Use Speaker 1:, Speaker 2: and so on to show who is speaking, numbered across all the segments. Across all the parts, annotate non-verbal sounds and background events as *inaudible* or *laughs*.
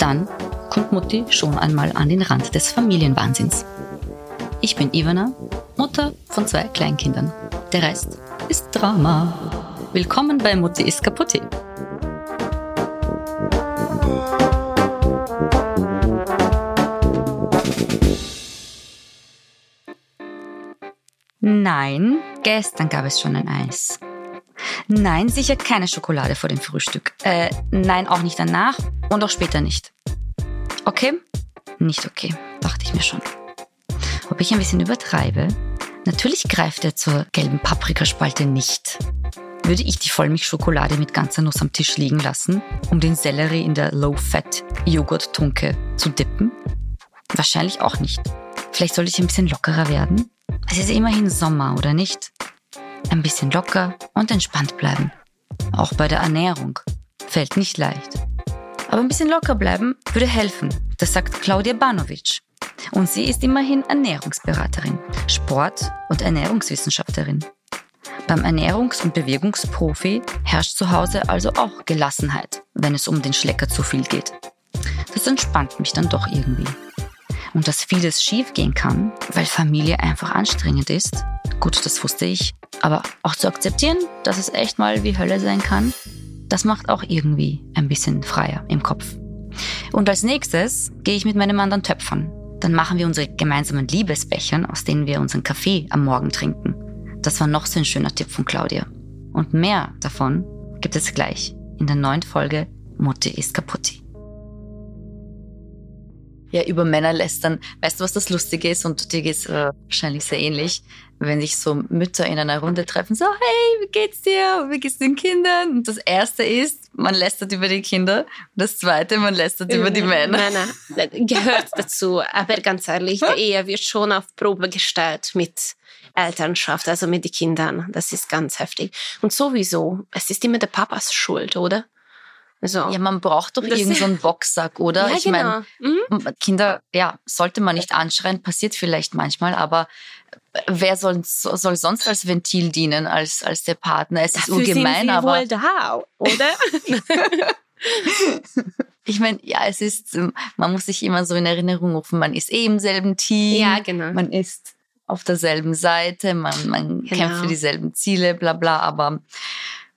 Speaker 1: Dann kommt Mutti schon einmal an den Rand des Familienwahnsinns. Ich bin Ivana, Mutter von zwei Kleinkindern. Der Rest ist Drama. Willkommen bei Mutti ist kaputt. Nein, gestern gab es schon ein Eis. Nein, sicher keine Schokolade vor dem Frühstück. Äh, nein, auch nicht danach und auch später nicht. Okay? Nicht okay, dachte ich mir schon. Ob ich ein bisschen übertreibe? Natürlich greift er zur gelben Paprikaspalte nicht. Würde ich die Vollmilchschokolade mit ganzer Nuss am Tisch liegen lassen, um den Sellerie in der Low-Fat-Joghurt-Tunke zu dippen? Wahrscheinlich auch nicht. Vielleicht soll ich ein bisschen lockerer werden? Es ist immerhin Sommer, oder nicht? Ein bisschen locker und entspannt bleiben. Auch bei der Ernährung. Fällt nicht leicht. Aber ein bisschen locker bleiben würde helfen. Das sagt Claudia Banovic. Und sie ist immerhin Ernährungsberaterin, Sport- und Ernährungswissenschaftlerin. Beim Ernährungs- und Bewegungsprofi herrscht zu Hause also auch Gelassenheit, wenn es um den Schlecker zu viel geht. Das entspannt mich dann doch irgendwie. Und dass vieles schiefgehen kann, weil Familie einfach anstrengend ist, gut, das wusste ich. Aber auch zu akzeptieren, dass es echt mal wie Hölle sein kann, das macht auch irgendwie ein bisschen freier im Kopf. Und als nächstes gehe ich mit meinem Mann dann töpfern. Dann machen wir unsere gemeinsamen Liebesbechern, aus denen wir unseren Kaffee am Morgen trinken. Das war noch so ein schöner Tipp von Claudia. Und mehr davon gibt es gleich in der neuen Folge Mutti ist kaputti. Ja, über Männer lästern. Weißt du, was das Lustige ist? Und dir geht es äh, wahrscheinlich sehr ähnlich, wenn sich so Mütter in einer Runde treffen, so, hey, wie geht's dir? Wie geht's den Kindern? Und das erste ist, man lästert über die Kinder. Und das zweite, man lästert über die Männer.
Speaker 2: Männer. Das gehört dazu. Aber ganz ehrlich, die Ehe wird schon auf Probe gestellt mit Elternschaft, also mit den Kindern. Das ist ganz heftig. Und sowieso, es ist immer der Papas Schuld, oder?
Speaker 1: Also, ja, man braucht doch irgendeinen so *laughs* Boxsack, oder?
Speaker 2: Ja,
Speaker 1: ich
Speaker 2: genau.
Speaker 1: meine, mhm. Kinder, ja, sollte man nicht anschreien, passiert vielleicht manchmal, aber wer soll, soll sonst als Ventil dienen, als, als der Partner? Es ist
Speaker 2: Dafür
Speaker 1: ungemein,
Speaker 2: sind sie
Speaker 1: aber.
Speaker 2: wohl da, oder? *laughs*
Speaker 1: ich meine, ja, es ist, man muss sich immer so in Erinnerung rufen, man ist eh im selben Team.
Speaker 2: Ja, genau.
Speaker 1: Man ist auf derselben Seite, man, man
Speaker 2: Genau.
Speaker 1: kämpft für dieselben Ziele, bla bla, aber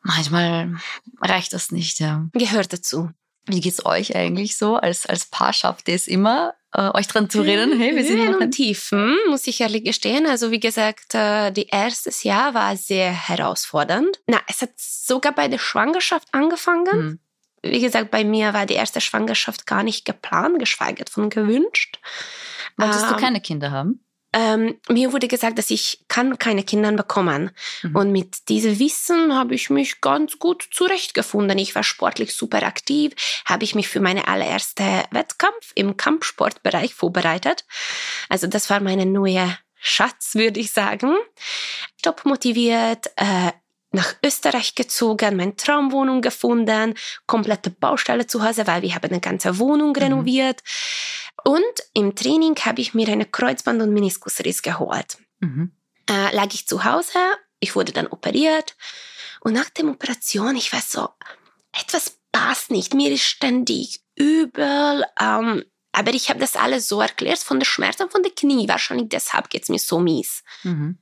Speaker 1: manchmal reicht das nicht, ja.
Speaker 2: Gehört dazu.
Speaker 1: Wie geht's euch eigentlich so? Als, als Paar schafft ihr es immer, äh, euch dran zu reden? Hey, wir sind
Speaker 2: Höhen
Speaker 1: noch
Speaker 2: und Tiefen, muss ich ehrlich gestehen. Also wie gesagt, äh, die erstes Jahr war sehr herausfordernd. Na, es hat sogar bei der Schwangerschaft angefangen.
Speaker 1: Hm.
Speaker 2: Wie gesagt, bei mir war die erste Schwangerschaft gar nicht geplant, geschweige von gewünscht.
Speaker 1: Wolltest du
Speaker 2: Ähm,
Speaker 1: keine Kinder haben?
Speaker 2: Ähm, mir wurde gesagt, dass ich kann keine Kinder bekommen.
Speaker 1: Mhm.
Speaker 2: Und mit diesem Wissen habe ich mich ganz gut zurechtgefunden. Ich war sportlich super aktiv, habe ich mich für meine allererste Wettkampf im Kampfsportbereich vorbereitet. Also das war meine neue Schatz, würde ich sagen. Top motiviert, äh, nach Österreich gezogen, meine Traumwohnung gefunden, komplette Baustelle zu Hause, weil wir haben eine ganze Wohnung renoviert. Und im Training habe ich mir eine Kreuzband- und Meniskusriss geholt.
Speaker 1: Mhm.
Speaker 2: Äh, lag ich zu Hause, ich wurde dann operiert und nach der Operation, ich war so, etwas passt nicht, mir ist ständig übel, ähm, aber ich habe das alles so erklärt von der Schmerzen von der Knie, wahrscheinlich deshalb geht's mir so mies.
Speaker 1: Mhm.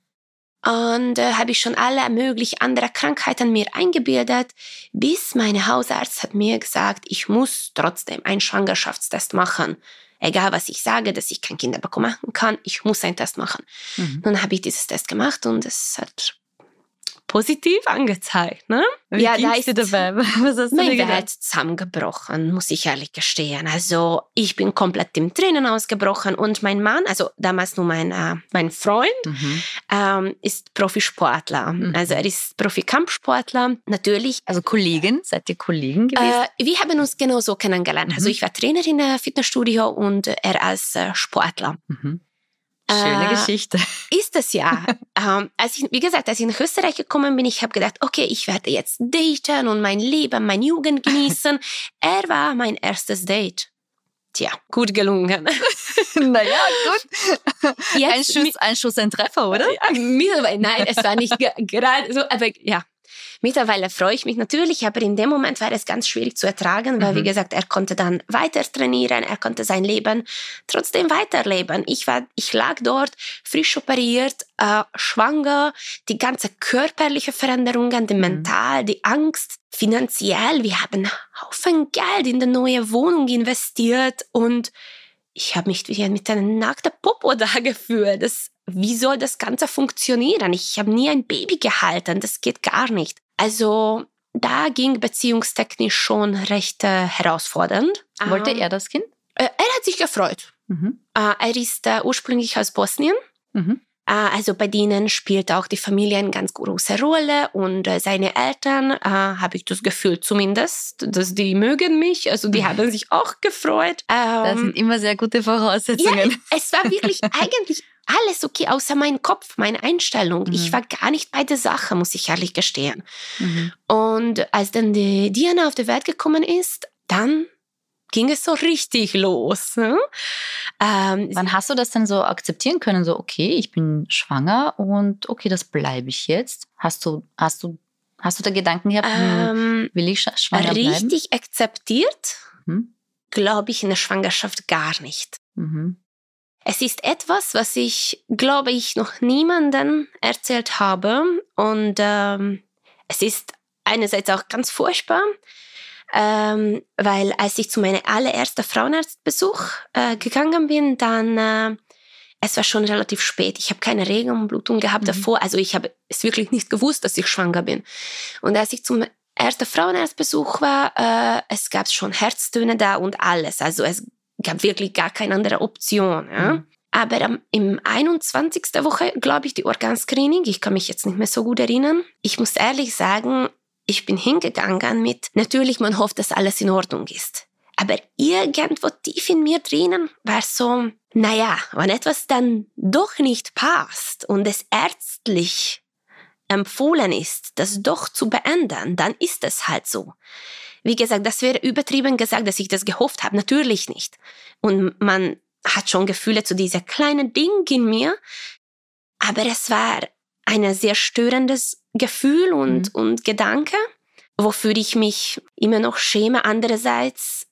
Speaker 2: Und äh, habe ich schon alle möglichen andere Krankheiten mir eingebildet, bis mein Hausarzt hat mir gesagt, ich muss trotzdem einen Schwangerschaftstest machen. Egal was ich sage, dass ich kein Kinder bekommen kann, ich muss einen Test machen.
Speaker 1: Mhm.
Speaker 2: Dann habe ich dieses Test gemacht und es hat positiv angezeigt. Ne?
Speaker 1: Wie ja, da ist dir dabei? *laughs*
Speaker 2: Was hast du mein Welt zusammengebrochen, muss ich ehrlich gestehen. Also ich bin komplett im Tränen ausgebrochen und mein Mann, also damals nur mein, äh, mein Freund, mhm. ähm, ist Profisportler. Mhm. Also er ist Profikampfsportler, natürlich.
Speaker 1: Also Kollegin, seid ihr Kollegen gewesen?
Speaker 2: Äh, wir haben uns genau so kennengelernt. Also mhm. Also ich war Trainerin im Fitnessstudio und er als äh, Sportler.
Speaker 1: Schöne äh, Geschichte. *laughs*
Speaker 2: Ist es ja. ähm, als ich, wie gesagt, als ich nach Österreich gekommen bin, ich habe gedacht, okay, ich werde jetzt daten und mein Leben, meine Jugend *laughs* genießen. er war mein erstes Date. Tja, gut gelungen. *laughs*
Speaker 1: naja, gut. Jetzt, ein, Schuss, ein Schuss, ein Treffer, oder?
Speaker 2: Ja, nein, es war nicht gerade so, aber ja, Mittlerweile freue ich mich natürlich, aber in dem Moment war es ganz schwierig zu ertragen, weil, mhm. wie gesagt, er konnte dann weiter trainieren, er konnte sein Leben trotzdem weiterleben. Ich war, ich lag dort, frisch operiert, äh, schwanger, die ganze körperliche Veränderungen, die mhm. mental, die Angst, finanziell. Wir haben Haufen Geld in die neue Wohnung investiert und ich habe mich wie mit einem nackten Popo *laughs* da gefühlt. Das, wie soll das Ganze funktionieren? Ich habe nie ein Baby gehalten, das geht gar nicht. Also da ging beziehungstechnisch schon recht äh, herausfordernd.
Speaker 1: Wollte ähm, er das Kind?
Speaker 2: Äh, er hat sich gefreut. Mhm. Äh, er ist äh, ursprünglich aus Bosnien. Mhm. Äh, also bei denen spielt auch die Familie eine ganz große Rolle und äh, seine Eltern, habe ich das Gefühl zumindest, dass die mögen mich. Also die haben sich auch gefreut.
Speaker 1: das sind immer sehr gute Voraussetzungen.
Speaker 2: Ja, es war wirklich *laughs* eigentlich alles okay, außer mein Kopf, meine Einstellung. Mhm. Ich war gar nicht bei der Sache, muss ich ehrlich gestehen. Mhm. Und als dann die Diana auf die Welt gekommen ist, dann ging es so richtig los. Ne?
Speaker 1: Ähm, Wann hast du das denn so akzeptieren können? So, okay, ich bin schwanger und okay, das bleibe ich jetzt. Hast du, hast du, hast du da Gedanken gehabt, hm, ähm, will ich schwanger
Speaker 2: richtig bleiben? Richtig akzeptiert, mhm. glaube ich, in der Schwangerschaft gar nicht. Mhm. Es ist etwas, was ich, glaube ich, noch niemandem erzählt habe. Und ähm, es ist einerseits auch ganz furchtbar, ähm, weil als ich zu meinem allerersten Frauenarztbesuch äh, gegangen bin, dann äh, es war schon relativ spät. Ich habe keine Regenblutung gehabt mhm. davor. Also ich habe es wirklich nicht gewusst, dass ich schwanger bin. Und als ich zum ersten Frauenarztbesuch war, äh, es gab schon Herztöne da und alles. Also es gab wirklich gar keine andere Option. Ja? Mhm. Aber am, im 21. Woche, glaube ich, die Organscreening, ich kann mich jetzt nicht mehr so gut erinnern. Ich muss ehrlich sagen, ich bin hingegangen mit, natürlich, man hofft, dass alles in Ordnung ist. Aber irgendwo tief in mir drinnen war so, naja, wenn etwas dann doch nicht passt und es ärztlich empfohlen ist, das doch zu beenden, dann ist es halt so. Wie gesagt, das wäre übertrieben gesagt, dass ich das gehofft habe. Natürlich nicht. Und man hat schon Gefühle zu dieser kleinen Ding in mir. Aber es war ein sehr störendes Gefühl und, mhm. und Gedanke, wofür ich mich immer noch schäme. Andererseits,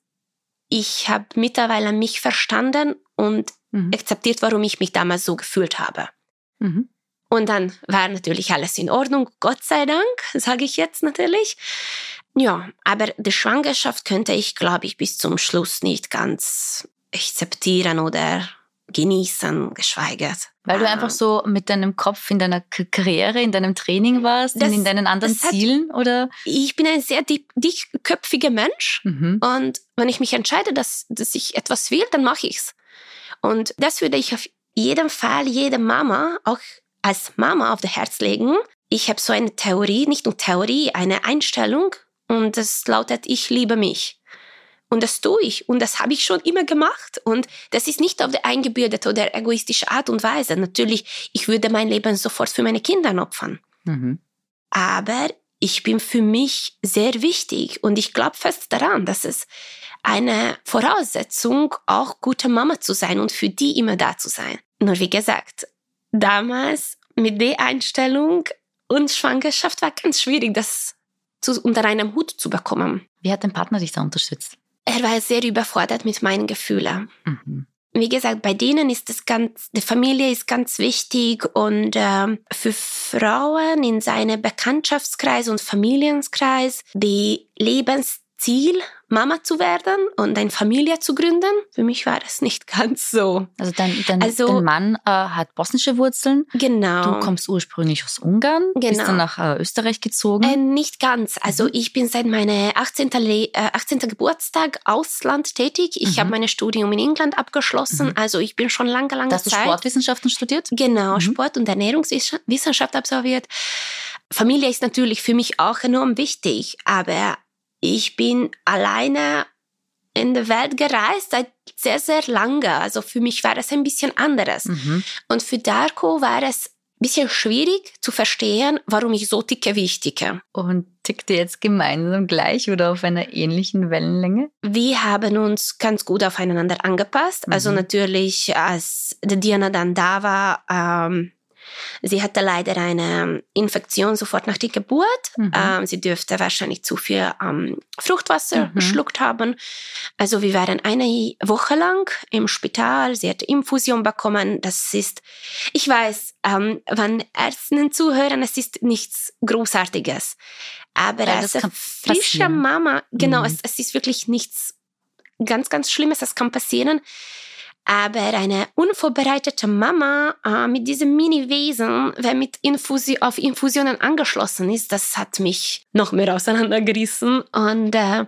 Speaker 2: ich habe mittlerweile mich verstanden und mhm. akzeptiert, warum ich mich damals so gefühlt habe. Mhm. Und dann war natürlich alles in Ordnung, Gott sei Dank, sage ich jetzt natürlich. Ja, aber die Schwangerschaft könnte ich, glaube ich, bis zum Schluss nicht ganz akzeptieren oder genießen, geschweige.
Speaker 1: Weil du einfach so mit deinem Kopf in deiner Karriere, in deinem Training warst, das, in deinen anderen Zielen, oder?
Speaker 2: Ich bin ein sehr dickköpfiger Mensch mhm. und wenn ich mich entscheide, dass, dass ich etwas will, dann mache ich's. Und das würde ich auf jeden Fall jede Mama, auch als Mama auf das Herz legen. Ich habe so eine Theorie, nicht nur Theorie, eine Einstellung und das lautet, ich liebe mich. Und das tue ich und das habe ich schon immer gemacht. Und das ist nicht auf der eingebildete oder egoistische Art und Weise. Natürlich, ich würde mein Leben sofort für meine Kinder opfern. Mhm. Aber ich bin für mich sehr wichtig und ich glaube fest daran, dass es eine Voraussetzung, auch gute Mama zu sein und für die immer da zu sein. Nur wie gesagt, damals mit der Einstellung und Schwangerschaft war ganz schwierig, das zu, unter einem Hut zu bekommen.
Speaker 1: Wie hat dein Partner dich da unterstützt?
Speaker 2: Er war sehr überfordert mit meinen Gefühlen. Mhm. Wie gesagt, bei denen ist es ganz, die Familie ist ganz wichtig und äh, für Frauen in seinem Bekanntschaftskreis und Familienkreis, die Lebens Ziel, Mama zu werden und eine Familie zu gründen. Für mich war es nicht *laughs* ganz so.
Speaker 1: Also dein, dein, also, dein Mann äh, hat bosnische Wurzeln.
Speaker 2: Genau.
Speaker 1: Du kommst ursprünglich aus Ungarn, genau. bist dann nach äh, Österreich gezogen.
Speaker 2: Äh, nicht ganz. Also mhm. ich bin seit meinem 18. Le 18. Geburtstag Ausland tätig. Ich mhm. habe mein Studium in England abgeschlossen. Mhm. Also ich bin schon lange, lange
Speaker 1: Hast
Speaker 2: Zeit.
Speaker 1: Hast du Sportwissenschaften studiert?
Speaker 2: Genau, mhm. Sport- und Ernährungswissenschaft absolviert. Familie ist natürlich für mich auch enorm wichtig, aber ich bin alleine in der Welt gereist seit sehr, sehr lange. Also für mich war das ein bisschen anderes. Mhm. Und für Darko war es ein bisschen schwierig zu verstehen, warum ich so ticke, wie ich ticke.
Speaker 1: Und tickt ihr jetzt gemeinsam gleich oder auf einer ähnlichen Wellenlänge?
Speaker 2: Wir haben uns ganz gut aufeinander angepasst. Also mhm. Also natürlich, als Diana dann da war, ähm, Sie hatte leider eine Infektion sofort nach der Geburt. Mhm. Ähm, sie dürfte wahrscheinlich zu viel ähm, Fruchtwasser mhm. geschluckt haben. Also wir waren eine Woche lang im Spital. Sie hat Infusion bekommen. Das ist, ich weiß, ähm, wenn Ärzten zuhören, es ist nichts Großartiges. Aber ja, als frische Mama, genau, mhm. es, es ist wirklich nichts ganz, ganz Schlimmes, das kann passieren. Aber eine unvorbereitete Mama äh, mit diesem Mini-Wesen, wer mit Infusi auf Infusionen angeschlossen ist, das hat mich noch mehr auseinandergerissen. Und äh,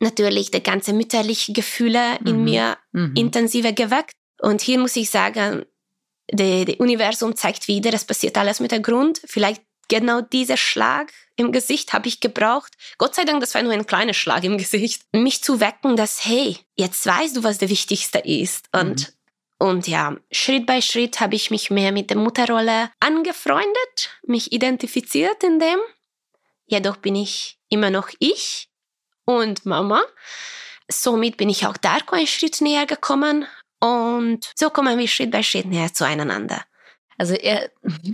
Speaker 2: natürlich die ganze mütterliche Gefühle mhm. in mir mhm. intensiver geweckt. Und hier muss ich sagen, das Universum zeigt wieder, es passiert alles mit der Grund. Vielleicht genau dieser Schlag im Gesicht habe ich gebraucht. Gott sei Dank, das war nur ein kleiner Schlag im Gesicht. *laughs* Mich zu wecken, dass, hey, jetzt weißt du, was der Wichtigste ist. Und, mhm. und ja, Schritt bei Schritt habe ich mich mehr mit der Mutterrolle angefreundet, mich identifiziert in dem. Jedoch bin ich immer noch ich und Mama. Somit bin ich auch Darko einen Schritt näher gekommen und so kommen wir Schritt bei Schritt näher zueinander.
Speaker 1: Also er,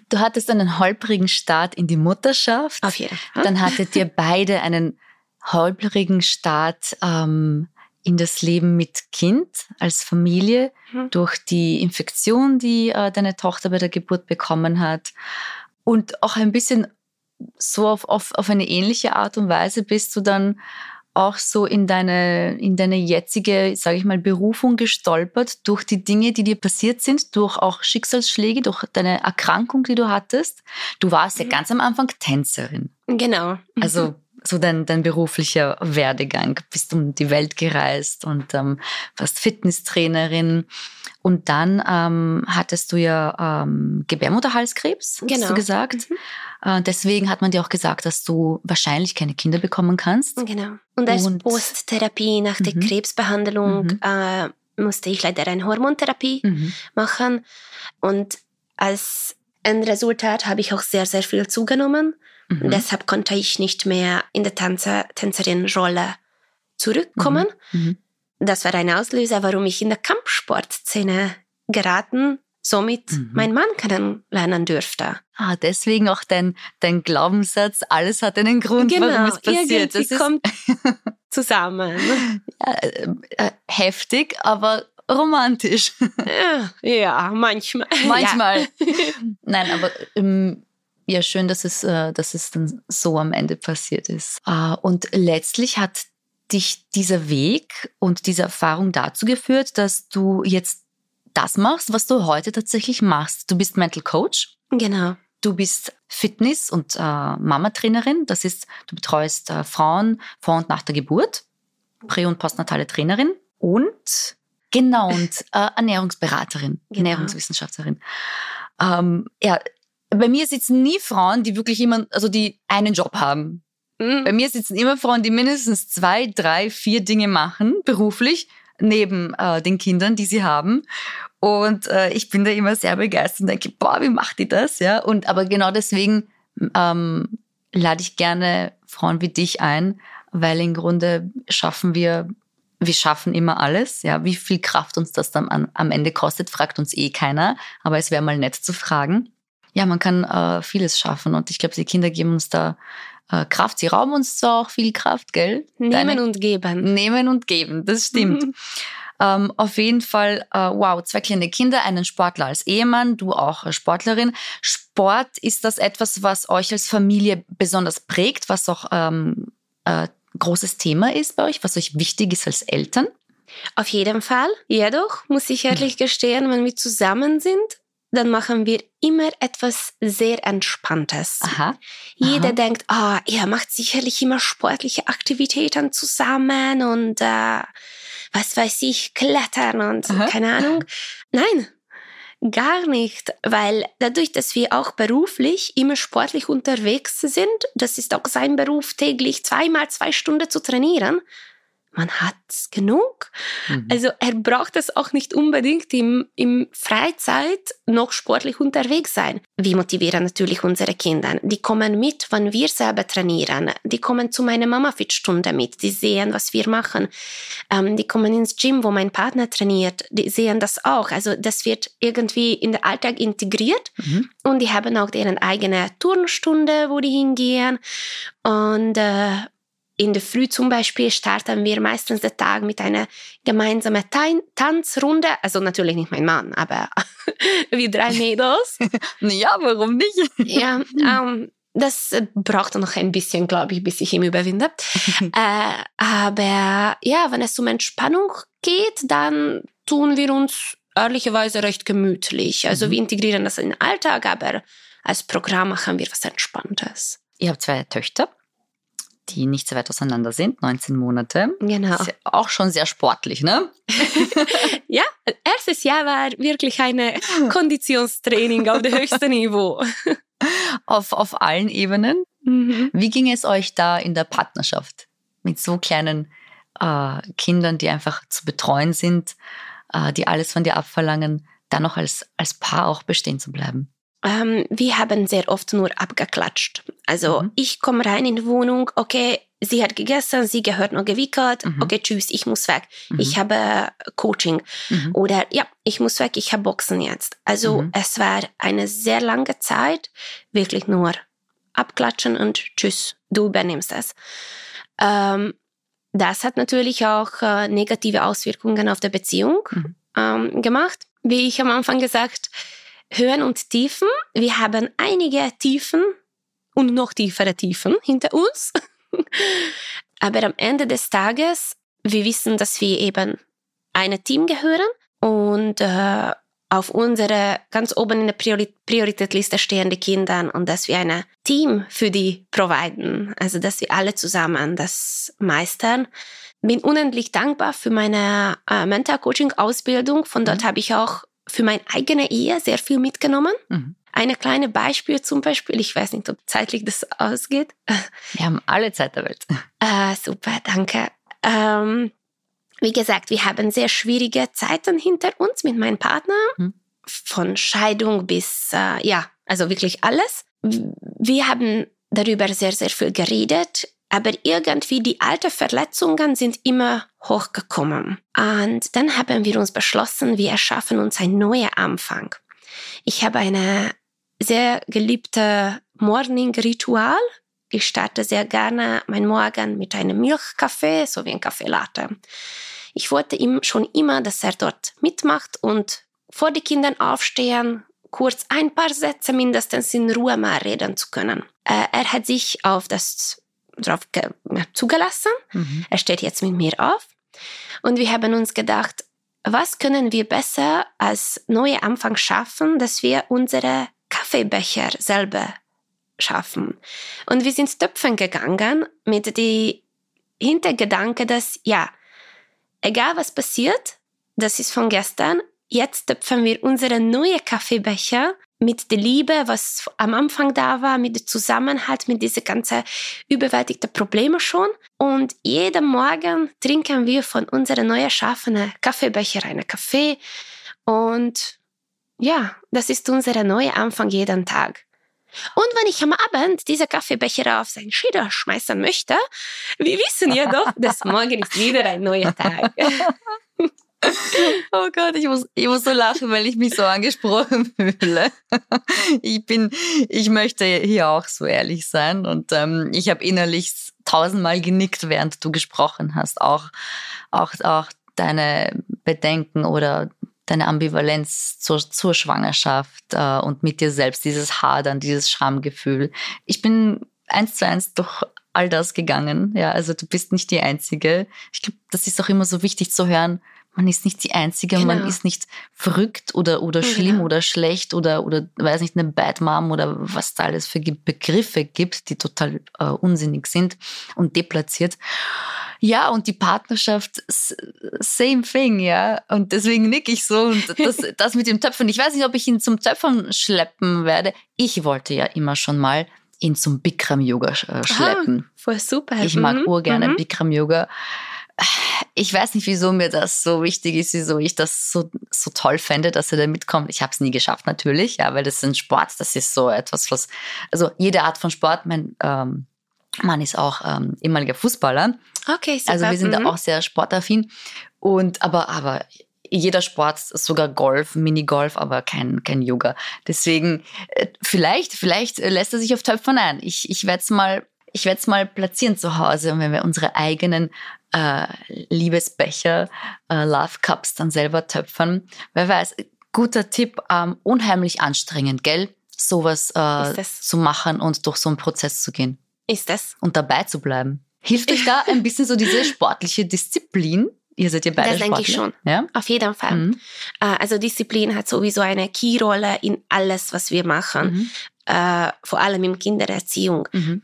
Speaker 1: du hattest einen holprigen Start in die Mutterschaft.
Speaker 2: Auf jeden Fall.
Speaker 1: Dann hattet ihr beide einen holprigen Start ähm, in das Leben mit Kind als Familie mhm. durch die Infektion, die äh, deine Tochter bei der Geburt bekommen hat. Und auch ein bisschen so auf, auf, auf eine ähnliche Art und Weise bist du dann auch so in deine, in deine jetzige, sage ich mal, Berufung gestolpert durch die Dinge, die dir passiert sind, durch auch Schicksalsschläge, durch deine Erkrankung, die du hattest. Du warst ja mhm. ganz am Anfang Tänzerin.
Speaker 2: Genau.
Speaker 1: Also *laughs* so dein, dein beruflicher Werdegang. Bist um die Welt gereist und ähm, warst Fitnesstrainerin. Und dann ähm, hattest du ja ähm, Gebärmutterhalskrebs, genau. hast du genau. gesagt. Mhm. Äh, deswegen hat man dir auch gesagt, dass du wahrscheinlich keine Kinder bekommen kannst.
Speaker 2: Genau. Und als Und, Posttherapie nach der mhm. Krebsbehandlung mhm. äh, musste ich leider eine Hormontherapie mhm. machen. Und als ein Resultat habe ich auch sehr, sehr viel zugenommen. Mhm. Deshalb konnte ich nicht mehr in der Tänzer, Tänzerin-Rolle zurückkommen. Mhm. mhm. Das war ein Auslöser, warum ich in der Kampfsportszene geraten somit mhm. meinen Mann kennenlernen dürfte.
Speaker 1: Ah, deswegen auch dein, dein Glaubenssatz, alles hat einen Grund, genau, warum es passiert.
Speaker 2: Das kommt *laughs* zusammen.
Speaker 1: Ja, äh, äh, heftig, aber romantisch.
Speaker 2: Ja, ja manchmal.
Speaker 1: Manchmal. Ja. Nein, aber ähm, ja, schön, dass es, äh, dass es dann so am Ende passiert ist. Äh, und letztlich hat dich dieser Weg und diese Erfahrung dazu geführt, dass du jetzt das machst, was du heute tatsächlich machst. Du bist Mental Coach.
Speaker 2: Genau.
Speaker 1: Du bist Fitness- und äh, Mama-Trainerin. Das ist, du betreust äh, Frauen vor und nach der Geburt, prä- und postnatale Trainerin und genau und äh, Ernährungsberaterin, genau. Ernährungswissenschaftlerin. Ähm, ja, bei mir sitzen nie Frauen, die wirklich immer, also die einen Job haben. Mhm. Bei mir sitzen immer Frauen, die mindestens zwei, drei, vier Dinge machen, beruflich neben äh, den Kindern, die sie haben. Und äh, ich bin da immer sehr begeistert und denke, boah, wie macht die das? Ja, und aber genau deswegen ähm, lade ich gerne Frauen wie dich ein, weil im Grunde schaffen wir, wir schaffen immer alles. Ja, wie viel Kraft uns das dann an, am Ende kostet, fragt uns eh keiner. Aber es wäre mal nett zu fragen. Ja, man kann äh, vieles schaffen und ich glaube, die Kinder geben uns da äh, Kraft. Sie rauben uns zwar auch viel Kraft, gell?
Speaker 2: Nehmen Deine, und geben.
Speaker 1: Nehmen und geben, das stimmt. *laughs* Ähm, auf jeden Fall, äh, wow, zwei kleine Kinder, einen Sportler als Ehemann, du auch Sportlerin. Sport, ist das etwas, was euch als Familie besonders prägt, was auch ähm, äh, großes Thema ist bei euch, was euch wichtig ist als Eltern?
Speaker 2: Auf jeden Fall. Jedoch muss ich ehrlich gestehen, wenn wir zusammen sind, dann machen wir immer etwas sehr Entspanntes.
Speaker 1: Aha.
Speaker 2: Jeder
Speaker 1: Aha.
Speaker 2: denkt, ah, ihr macht sicherlich immer sportliche Aktivitäten zusammen und äh, was weiß ich, klettern und
Speaker 1: Aha.
Speaker 2: keine Ahnung. Nein, gar nicht, weil dadurch, dass wir auch beruflich immer sportlich unterwegs sind, das ist auch sein Beruf, täglich zweimal zwei Stunden zu trainieren, man hat genug.
Speaker 1: Mhm.
Speaker 2: Also er braucht es auch nicht unbedingt im, im Freizeit noch sportlich unterwegs sein. Wir motivieren natürlich unsere Kinder. Die kommen mit, wenn wir selber trainieren. Die kommen zu meiner Mama-Fit-Stunde mit. Die sehen, was wir machen. Ähm, die kommen ins Gym, wo mein Partner trainiert. Die sehen das auch. Also das wird irgendwie in den Alltag integriert.
Speaker 1: Mhm.
Speaker 2: Und die haben auch deren eigene Turnstunde, wo die hingehen. Und äh, in der Früh zum Beispiel starten wir meistens den Tag mit einer gemeinsamen Tan Tanzrunde. Also natürlich nicht mein Mann, aber *laughs* wir drei Mädels. *laughs*
Speaker 1: Ja, warum nicht? *laughs*
Speaker 2: ja, ähm, das braucht noch ein bisschen, glaube ich, bis ich ihn überwinde. äh, aber ja, wenn es um Entspannung geht, dann tun wir uns ehrlicherweise recht gemütlich. Also
Speaker 1: Mhm.
Speaker 2: wir integrieren das in den Alltag, aber als Programm machen wir was Entspanntes.
Speaker 1: Ihr habt zwei Töchter, die nicht so weit auseinander sind, 19 Monate.
Speaker 2: Genau.
Speaker 1: Ist ja auch schon sehr sportlich, ne? *laughs*
Speaker 2: Ja, erstes Jahr war wirklich eine Konditionstraining auf dem höchsten Niveau. *laughs*
Speaker 1: Auf, auf allen Ebenen.
Speaker 2: Mhm.
Speaker 1: Wie ging es euch da in der Partnerschaft mit so kleinen äh, Kindern, die einfach zu betreuen sind, äh, die alles von dir abverlangen, dann noch als, als Paar auch bestehen zu bleiben?
Speaker 2: Ähm, wir haben sehr oft nur abgeklatscht. Also
Speaker 1: Mhm.
Speaker 2: ich komme rein in die Wohnung, okay, sie hat gegessen, sie gehört noch gewickelt,
Speaker 1: Mhm.
Speaker 2: okay, tschüss, ich muss weg.
Speaker 1: Mhm.
Speaker 2: Ich habe Coaching.
Speaker 1: Mhm.
Speaker 2: Oder ja, ich muss weg, ich habe Boxen jetzt. Also
Speaker 1: Mhm.
Speaker 2: es war eine sehr lange Zeit, wirklich nur abklatschen und tschüss, du übernimmst es. Ähm, das hat natürlich auch äh, negative Auswirkungen auf die Beziehung
Speaker 1: Mhm.
Speaker 2: ähm, gemacht. Wie ich am Anfang gesagt, Höhen und Tiefen. Wir haben einige Tiefen und noch tiefere Tiefen hinter uns. *laughs* Aber am Ende des Tages, wir wissen, dass wir eben einem Team gehören und äh, auf unsere ganz oben in der Priori Prioritätliste stehende Kinder und dass wir ein Team für die providen, also dass wir alle zusammen das meistern. Bin unendlich dankbar für meine äh, Mental Coaching Ausbildung. Von dort
Speaker 1: Mhm.
Speaker 2: habe ich auch für meine eigene Ehe sehr viel mitgenommen.
Speaker 1: Mhm.
Speaker 2: Eine kleine Beispiel zum Beispiel, ich weiß nicht, ob zeitlich das ausgeht.
Speaker 1: Wir haben alle Zeit der Welt. *laughs*
Speaker 2: Ah, super, danke. Ähm, wie gesagt, wir haben sehr schwierige Zeiten hinter uns mit meinem Partner.
Speaker 1: Mhm.
Speaker 2: Von Scheidung bis, äh, ja, also wirklich alles. Wir haben darüber sehr, sehr viel geredet, aber irgendwie die alten Verletzungen sind immer hochgekommen. Und dann haben wir uns beschlossen, wir erschaffen uns einen neuen Anfang. Ich habe eine sehr geliebte Morning-Ritual. Ich starte sehr gerne meinen Morgen mit einem Milchkaffee, so wie ein Kaffee Latte. Ich wollte ihm schon immer, dass er dort mitmacht und vor die Kindern aufstehen, kurz ein paar Sätze mindestens in Ruhe mal reden zu können. Äh, er hat sich auf das drauf zugelassen.
Speaker 1: Mhm.
Speaker 2: Er steht jetzt mit mir auf. Und wir haben uns gedacht, was können wir besser als neue Anfang schaffen, dass wir unsere Kaffeebecher selber schaffen. Und wir sind töpfen gegangen mit die Hintergedanke, dass ja, egal was passiert, das ist von gestern, jetzt töpfen wir unsere neue Kaffeebecher mit der Liebe, was am Anfang da war, mit dem Zusammenhalt, mit diese ganzen überwältigten Probleme schon. Und jeden Morgen trinken wir von unseren neu erschaffenen Kaffeebecher einen Kaffee. Und ja, das ist unser neuer Anfang jeden Tag. Und wenn ich am Abend diese Kaffeebecher auf seinen Schädel schmeißen möchte, wir wissen ja doch, *laughs* dass morgen ist wieder ein neuer Tag. *laughs* *laughs*
Speaker 1: Oh Gott, ich muss, ich muss so lachen, weil ich mich so angesprochen *laughs* fühle. Ich bin, ich möchte hier auch so ehrlich sein und ähm, ich habe innerlich tausendmal genickt, während du gesprochen hast. Auch, auch, auch deine Bedenken oder deine Ambivalenz zur, zur Schwangerschaft äh, und mit dir selbst, dieses Hadern, dieses Schamgefühl. Ich bin eins zu eins durch all das gegangen. Ja, also du bist nicht die Einzige. Ich glaube, das ist auch immer so wichtig zu hören. Man ist nicht die Einzige, genau. man ist nicht verrückt oder, oder schlimm ja. oder schlecht oder, oder, weiß nicht, eine Bad Mom oder was da alles für Begriffe gibt, die total äh, unsinnig sind und deplatziert. Ja, und die Partnerschaft, same thing, ja. Und deswegen nick ich so. Und *laughs* das, das mit dem Töpfern, ich weiß nicht, ob ich ihn zum Töpfern schleppen werde. Ich wollte ja immer schon mal ihn zum Bikram-Yoga äh, schleppen.
Speaker 2: Ah, voll super.
Speaker 1: Ich mag mhm. urgerne mhm. Bikram-Yoga. Ich weiß nicht, wieso mir das so wichtig ist, wieso ich das so, so toll fände, dass er da mitkommt. Ich habe es nie geschafft, natürlich, ja, weil das ist ein Sport, das ist so etwas, was, also jede Art von Sport, mein ähm, Mann ist auch ähm, ehemaliger Fußballer.
Speaker 2: Okay, super.
Speaker 1: Also wir sind mhm. da auch sehr sportaffin. Und aber, aber jeder Sport, sogar Golf, Minigolf, aber kein, kein Yoga. Deswegen, äh, vielleicht, vielleicht lässt er sich auf Töpfern ein. Ich, ich werde es mal, ich werde es mal platzieren zu Hause und wenn wir unsere eigenen äh, Liebesbecher, äh, Love Cups dann selber töpfern. Wer weiß, guter Tipp, ähm, unheimlich anstrengend, gell? Sowas äh, zu machen und durch so einen Prozess zu gehen.
Speaker 2: Ist das?
Speaker 1: Und dabei zu bleiben. Hilft euch da ein bisschen so diese sportliche Disziplin? Ihr seid ja beide
Speaker 2: Das denke ich schon. Ja? Auf jeden Fall. Mhm. Äh, also Disziplin hat sowieso eine Keyrolle in alles, was wir machen. Mhm. Äh, vor allem in Kindererziehung. Mhm.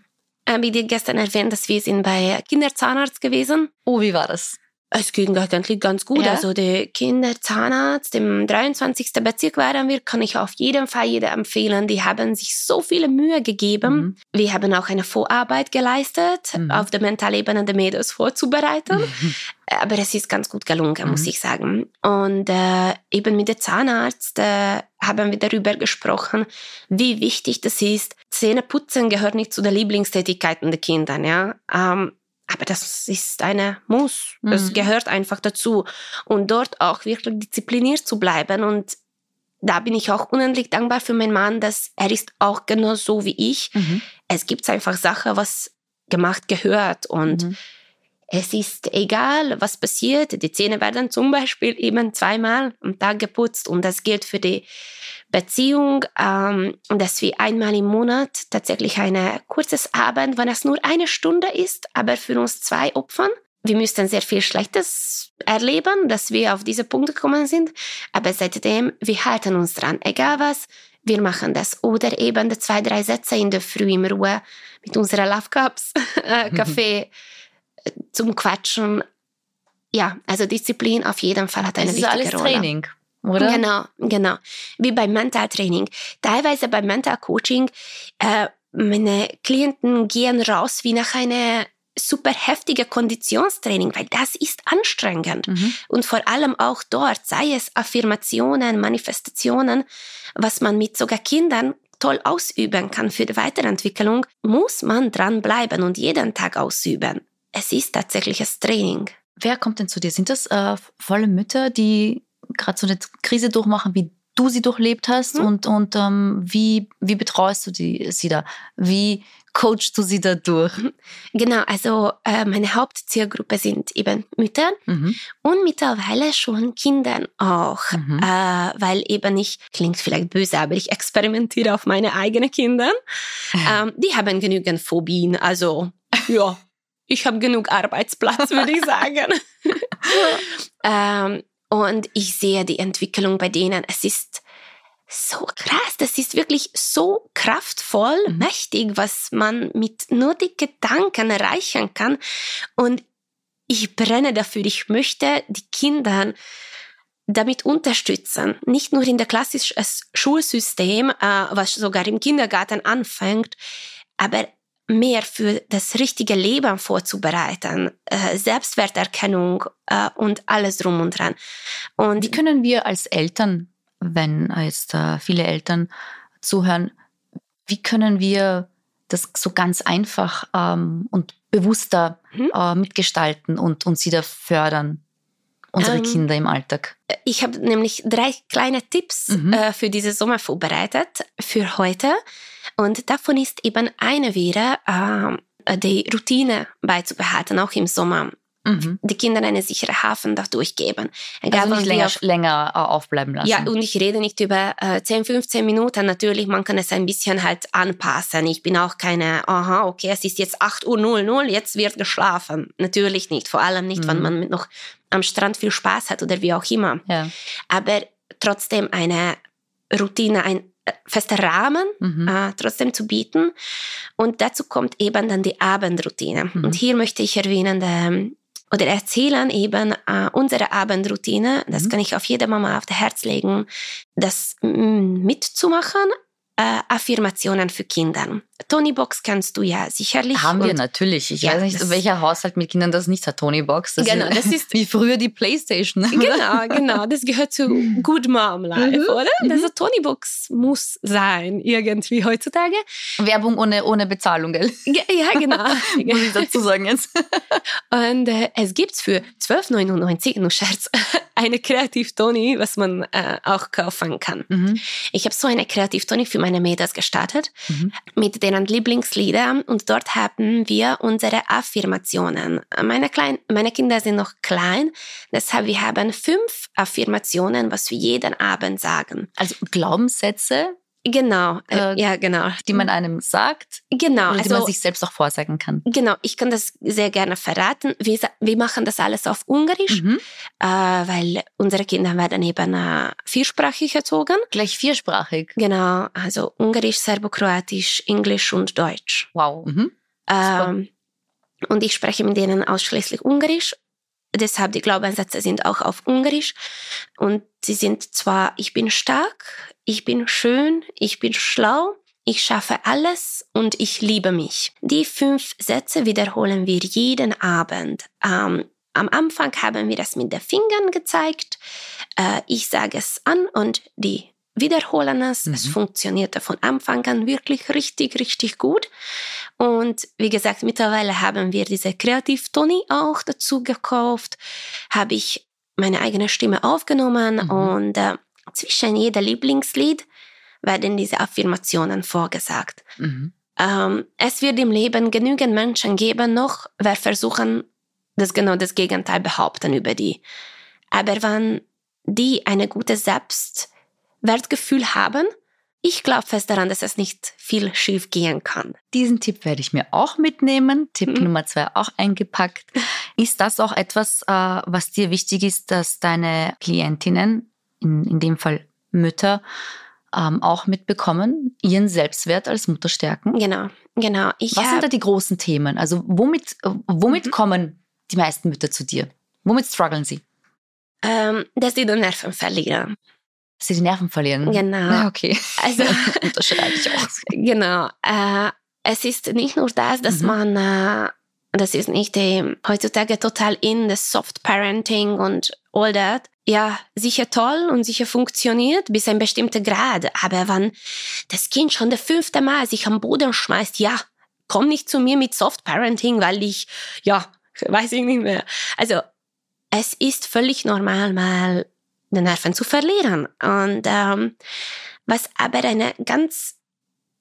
Speaker 2: Äh, wie dir gestern erwähnt, dass wir sind bei Kinderzahnarzt gewesen.
Speaker 1: Oh, wie war das?
Speaker 2: Es ging eigentlich ganz gut. Ja. Also der Kinderzahnarzt im 23. Bezirk waren wir, kann ich auf jeden Fall jeder empfehlen. Die haben sich so viele Mühe gegeben. Mhm. Wir haben auch eine Vorarbeit geleistet, mhm. auf der Mentalebene der Mädels vorzubereiten. Mhm. *laughs* Aber es ist ganz gut gelungen, muss mhm. ich sagen. Und äh, eben mit dem Zahnarzt äh, haben wir darüber gesprochen, wie wichtig das ist. Zähneputzen gehört nicht zu den Lieblingstätigkeiten der Kinder. Ja? Ähm, aber das ist eine Muss. Das mhm. gehört einfach dazu. Und dort auch wirklich diszipliniert zu bleiben. Und da bin ich auch unendlich dankbar für meinen Mann, dass er ist auch genau so wie ich. Mhm. Es gibt einfach Sachen, was gemacht gehört. Und mhm. Es ist egal, was passiert. Die Zähne werden zum Beispiel eben zweimal am Tag geputzt. Und das gilt für die Beziehung, ähm, dass wir einmal im Monat tatsächlich ein kurzes Abend, wenn es nur eine Stunde ist, aber für uns zwei opfern. Wir müssten sehr viel Schlechtes erleben, dass wir auf diese Punkte gekommen sind, aber seitdem, wir halten uns dran, egal was, wir machen das. Oder eben die zwei, drei Sätze in der Früh in Ruhe mit unserer Love Cups, *laughs* äh, *laughs* Kaffee zum Quatschen. Ja, also Disziplin auf jeden Fall hat eine
Speaker 1: wichtige Rolle. Ist alles Training oder?
Speaker 2: Genau, genau. Wie beim Mentaltraining. Teilweise beim Mental Coaching, äh, meine Klienten gehen raus wie nach einer super heftige Konditionstraining, weil das ist anstrengend. Mhm. Und vor allem auch dort, sei es Affirmationen, Manifestationen, was man mit sogar Kindern toll ausüben kann für die Weiterentwicklung, muss man dranbleiben und jeden Tag ausüben. Es ist tatsächlich das Training.
Speaker 1: Wer kommt denn zu dir? Sind das äh, volle Mütter, die gerade so eine Krise durchmachen, wie du sie durchlebt hast mhm. und, und ähm, wie, wie betreust du die, sie da? Wie coachst du sie da durch?
Speaker 2: Genau, also äh, meine Hauptzielgruppe sind eben Mütter mhm. und mittlerweile schon Kindern auch, mhm. äh, weil eben ich, klingt vielleicht böse, aber ich experimentiere auf meine eigenen Kinder. Ähm, die haben genügend Phobien, also ja, ich habe genug Arbeitsplatz, würde ich sagen. *laughs* ähm, und ich sehe die Entwicklung bei denen. Es ist so krass, das ist wirklich so kraftvoll, mhm. mächtig, was man mit nur die Gedanken erreichen kann. Und ich brenne dafür. Ich möchte die Kinder damit unterstützen. Nicht nur in der klassischen Schulsystem, äh, was sogar im Kindergarten anfängt, aber mehr für das richtige Leben vorzubereiten, äh, Selbstwerterkennung äh, und alles drum und dran.
Speaker 1: Und wie können wir als Eltern, wenn jetzt äh, viele Eltern zuhören, wie können wir das so ganz einfach ähm, und bewusster mhm. mitgestalten und, und sie da fördern, unsere ähm, Kinder im Alltag?
Speaker 2: Ich habe nämlich drei kleine Tipps mhm. äh, für diese Sommer vorbereitet, für heute. Und davon ist eben eine wäre, äh, die Routine beizubehalten, auch im Sommer. mhm. die Kinder einen sicheren Hafen dadurch geben.
Speaker 1: Egal, also nicht länger, auf, länger äh, aufbleiben lassen.
Speaker 2: Ja, und ich rede nicht über äh, 10, 15 Minuten. Natürlich, man kann es ein bisschen halt anpassen. Ich bin auch keine, aha, okay, es ist jetzt 8 Uhr 00, jetzt wird geschlafen. Natürlich nicht, vor allem nicht, mhm. wenn man noch am Strand viel Spaß hat oder wie auch immer. Ja. Aber trotzdem eine Routine, ein fester Rahmen mhm. äh, trotzdem zu bieten. Und dazu kommt eben dann die Abendroutine. Mhm. Und hier möchte ich erwähnen, der, oder erzählen eben äh, unsere Abendroutine. Das mhm. kann ich auf jede Mama auf das Herz legen, das mm, mitzumachen, äh, Affirmationen für Kinder. Tonybox kannst du ja sicherlich.
Speaker 1: Haben wir natürlich. Ich ja, weiß nicht, welcher Haushalt mit Kindern das nicht hat. Tonybox.
Speaker 2: Das genau, das ist *laughs*
Speaker 1: wie früher die Playstation.
Speaker 2: Genau, genau. Das gehört zu Good Mom Life, mhm. oder? Mhm. Also Tonybox muss sein irgendwie heutzutage.
Speaker 1: Werbung ohne, ohne Bezahlung, gell?
Speaker 2: Ja, genau. *laughs*
Speaker 1: muss ich dazu sagen jetzt.
Speaker 2: Und äh, es gibt für 12,99, nur Scherz, eine Kreativ-Tony, was man äh, auch kaufen kann. Mhm. Ich habe so eine Kreativ-Tony für meine Mädels gestartet, mhm. mit deren Lieblingslieder und dort haben wir unsere Affirmationen. Meine, klein, meine Kinder sind noch klein, deshalb wir haben fünf Affirmationen, was wir jeden Abend sagen.
Speaker 1: Also Glaubenssätze,
Speaker 2: Genau, äh, äh, ja, genau.
Speaker 1: Die man einem sagt.
Speaker 2: Genau.
Speaker 1: Oder die also, man sich selbst auch vorsagen kann.
Speaker 2: Genau, ich kann das sehr gerne verraten. Wir, wir machen das alles auf Ungarisch, mhm. äh, weil unsere Kinder werden eben äh, viersprachig erzogen.
Speaker 1: Gleich viersprachig?
Speaker 2: Genau, also Ungarisch, Serbokroatisch, Englisch und Deutsch.
Speaker 1: Wow. Mhm.
Speaker 2: Ähm, und ich spreche mit denen ausschließlich Ungarisch Deshalb die Glaubenssätze sind auch auf Ungarisch und sie sind zwar, ich bin stark, ich bin schön, ich bin schlau, ich schaffe alles und ich liebe mich. Die fünf Sätze wiederholen wir jeden Abend. Ähm, am Anfang haben wir das mit den Fingern gezeigt. Äh, ich sage es an und die wiederholen es. Mhm. Es funktionierte von Anfang an wirklich richtig, richtig gut. Und wie gesagt, mittlerweile haben wir diese Kreativ-Toni auch dazu gekauft, habe ich meine eigene Stimme aufgenommen mhm. und äh, zwischen jeder Lieblingslied werden diese Affirmationen vorgesagt. Mhm. Ähm, es wird im Leben genügend Menschen geben noch, wer versuchen, das genau das Gegenteil behaupten über die. Aber wenn die eine gute Selbst Wertgefühl haben. Ich glaube fest daran, dass es nicht viel schief gehen kann.
Speaker 1: Diesen Tipp werde ich mir auch mitnehmen. Tipp mhm. Nummer zwei auch eingepackt. Ist das auch etwas, äh, was dir wichtig ist, dass deine Klientinnen, in, in dem Fall Mütter, ähm, auch mitbekommen, ihren Selbstwert als Mutter stärken?
Speaker 2: Genau, genau.
Speaker 1: Ich was sind da die großen Themen? Also womit, womit mhm. kommen die meisten Mütter zu dir? Womit strugglen sie?
Speaker 2: Ähm, dass sie die Nerven verlieren
Speaker 1: sie die Nerven verlieren.
Speaker 2: Genau.
Speaker 1: Ja, okay. Also *laughs* unterschreibe ich auch. *laughs*
Speaker 2: Genau. Äh, es ist nicht nur das, dass mhm. man, äh, das ist nicht äh, heutzutage total in das Soft Parenting und all that. Ja, sicher toll und sicher funktioniert bis ein bestimmter Grad. Aber wenn das Kind schon das fünfte Mal sich am Boden schmeißt, ja, komm nicht zu mir mit Soft Parenting, weil ich, ja, *laughs* weiß ich nicht mehr. Also, es ist völlig normal, mal den Nerven zu verlieren. Und ähm, was aber eine ganz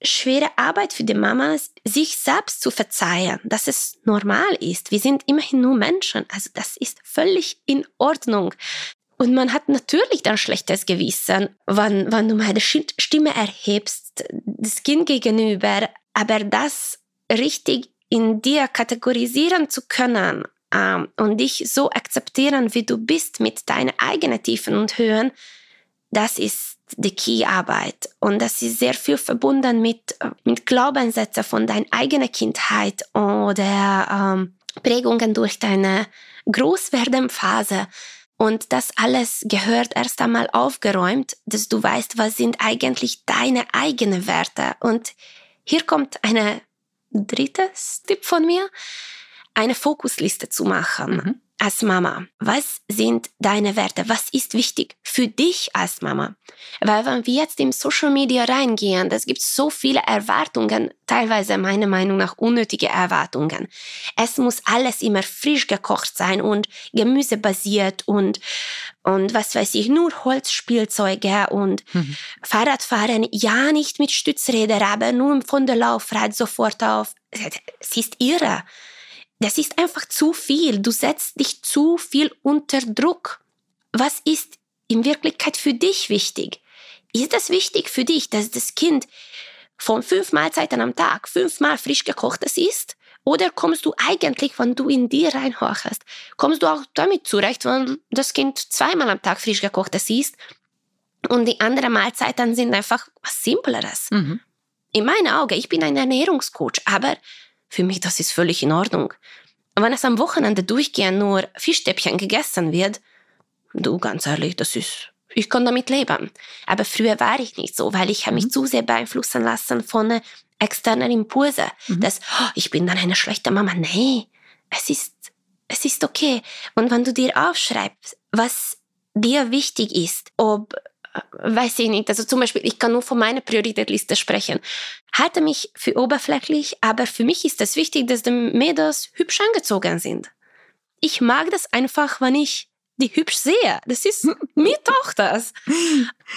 Speaker 2: schwere Arbeit für die Mama sich selbst zu verzeihen, dass es normal ist. Wir sind immerhin nur Menschen, also das ist völlig in Ordnung. Und man hat natürlich dann schlechtes Gewissen, wenn, wenn du meine Stimme erhebst, das Kind gegenüber, aber das richtig in dir kategorisieren zu können ähm, und dich so akzeptieren, wie du bist mit deinen eigenen Tiefen und Höhen, das ist die Key-Arbeit. Und das ist sehr viel verbunden mit, mit Glaubenssätzen von deiner eigenen Kindheit oder ähm, Prägungen durch deine Großwerdenphase. Und das alles gehört erst einmal aufgeräumt, dass du weißt, was sind eigentlich deine eigenen Werte. Und hier kommt eine drittes Tipp von mir eine Fokusliste zu machen. Mhm. Als Mama, was sind deine Werte? Was ist wichtig für dich als Mama? Weil wenn wir jetzt in Social Media reingehen, das gibt so viele Erwartungen, teilweise meiner Meinung nach unnötige Erwartungen. Es muss alles immer frisch gekocht sein und gemüsebasiert und und was weiß ich, nur Holzspielzeuge und mhm. Fahrradfahren, ja nicht mit Stützräder, aber nur von der Laufrad sofort auf. Es ist irre das ist einfach zu viel. Du setzt dich zu viel unter Druck. Was ist in Wirklichkeit für dich wichtig? Ist es wichtig für dich, dass das Kind von fünf Mahlzeiten am Tag fünfmal frisch gekochtes isst? Oder kommst du eigentlich, wenn du in dir reinhorchst, kommst du auch damit zurecht, wenn das Kind zweimal am Tag frisch gekochtes isst und die anderen Mahlzeiten sind einfach was Simpleres? Mhm. In meinen Augen, ich bin ein Ernährungscoach, aber für mich das ist völlig in Ordnung. Wenn es am Wochenende durchgehend nur Fischstäbchen gegessen wird, du ganz ehrlich, das ist ich kann damit leben. Aber früher war ich nicht so, weil ich habe mich mhm. zu sehr beeinflussen lassen von externen Impulsen. Mhm. Dass, oh, ich bin dann eine schlechte Mama. Nee, es ist, es ist okay. Und wenn du dir aufschreibst, was dir wichtig ist, ob weiß ich nicht. Also zum Beispiel, ich kann nur von meiner Prioritätliste sprechen. Halte mich für oberflächlich, aber für mich ist es wichtig, dass die Mädels hübsch angezogen sind. Ich mag das einfach, wenn ich die hübsch sehe. Das ist *laughs* mir doch das.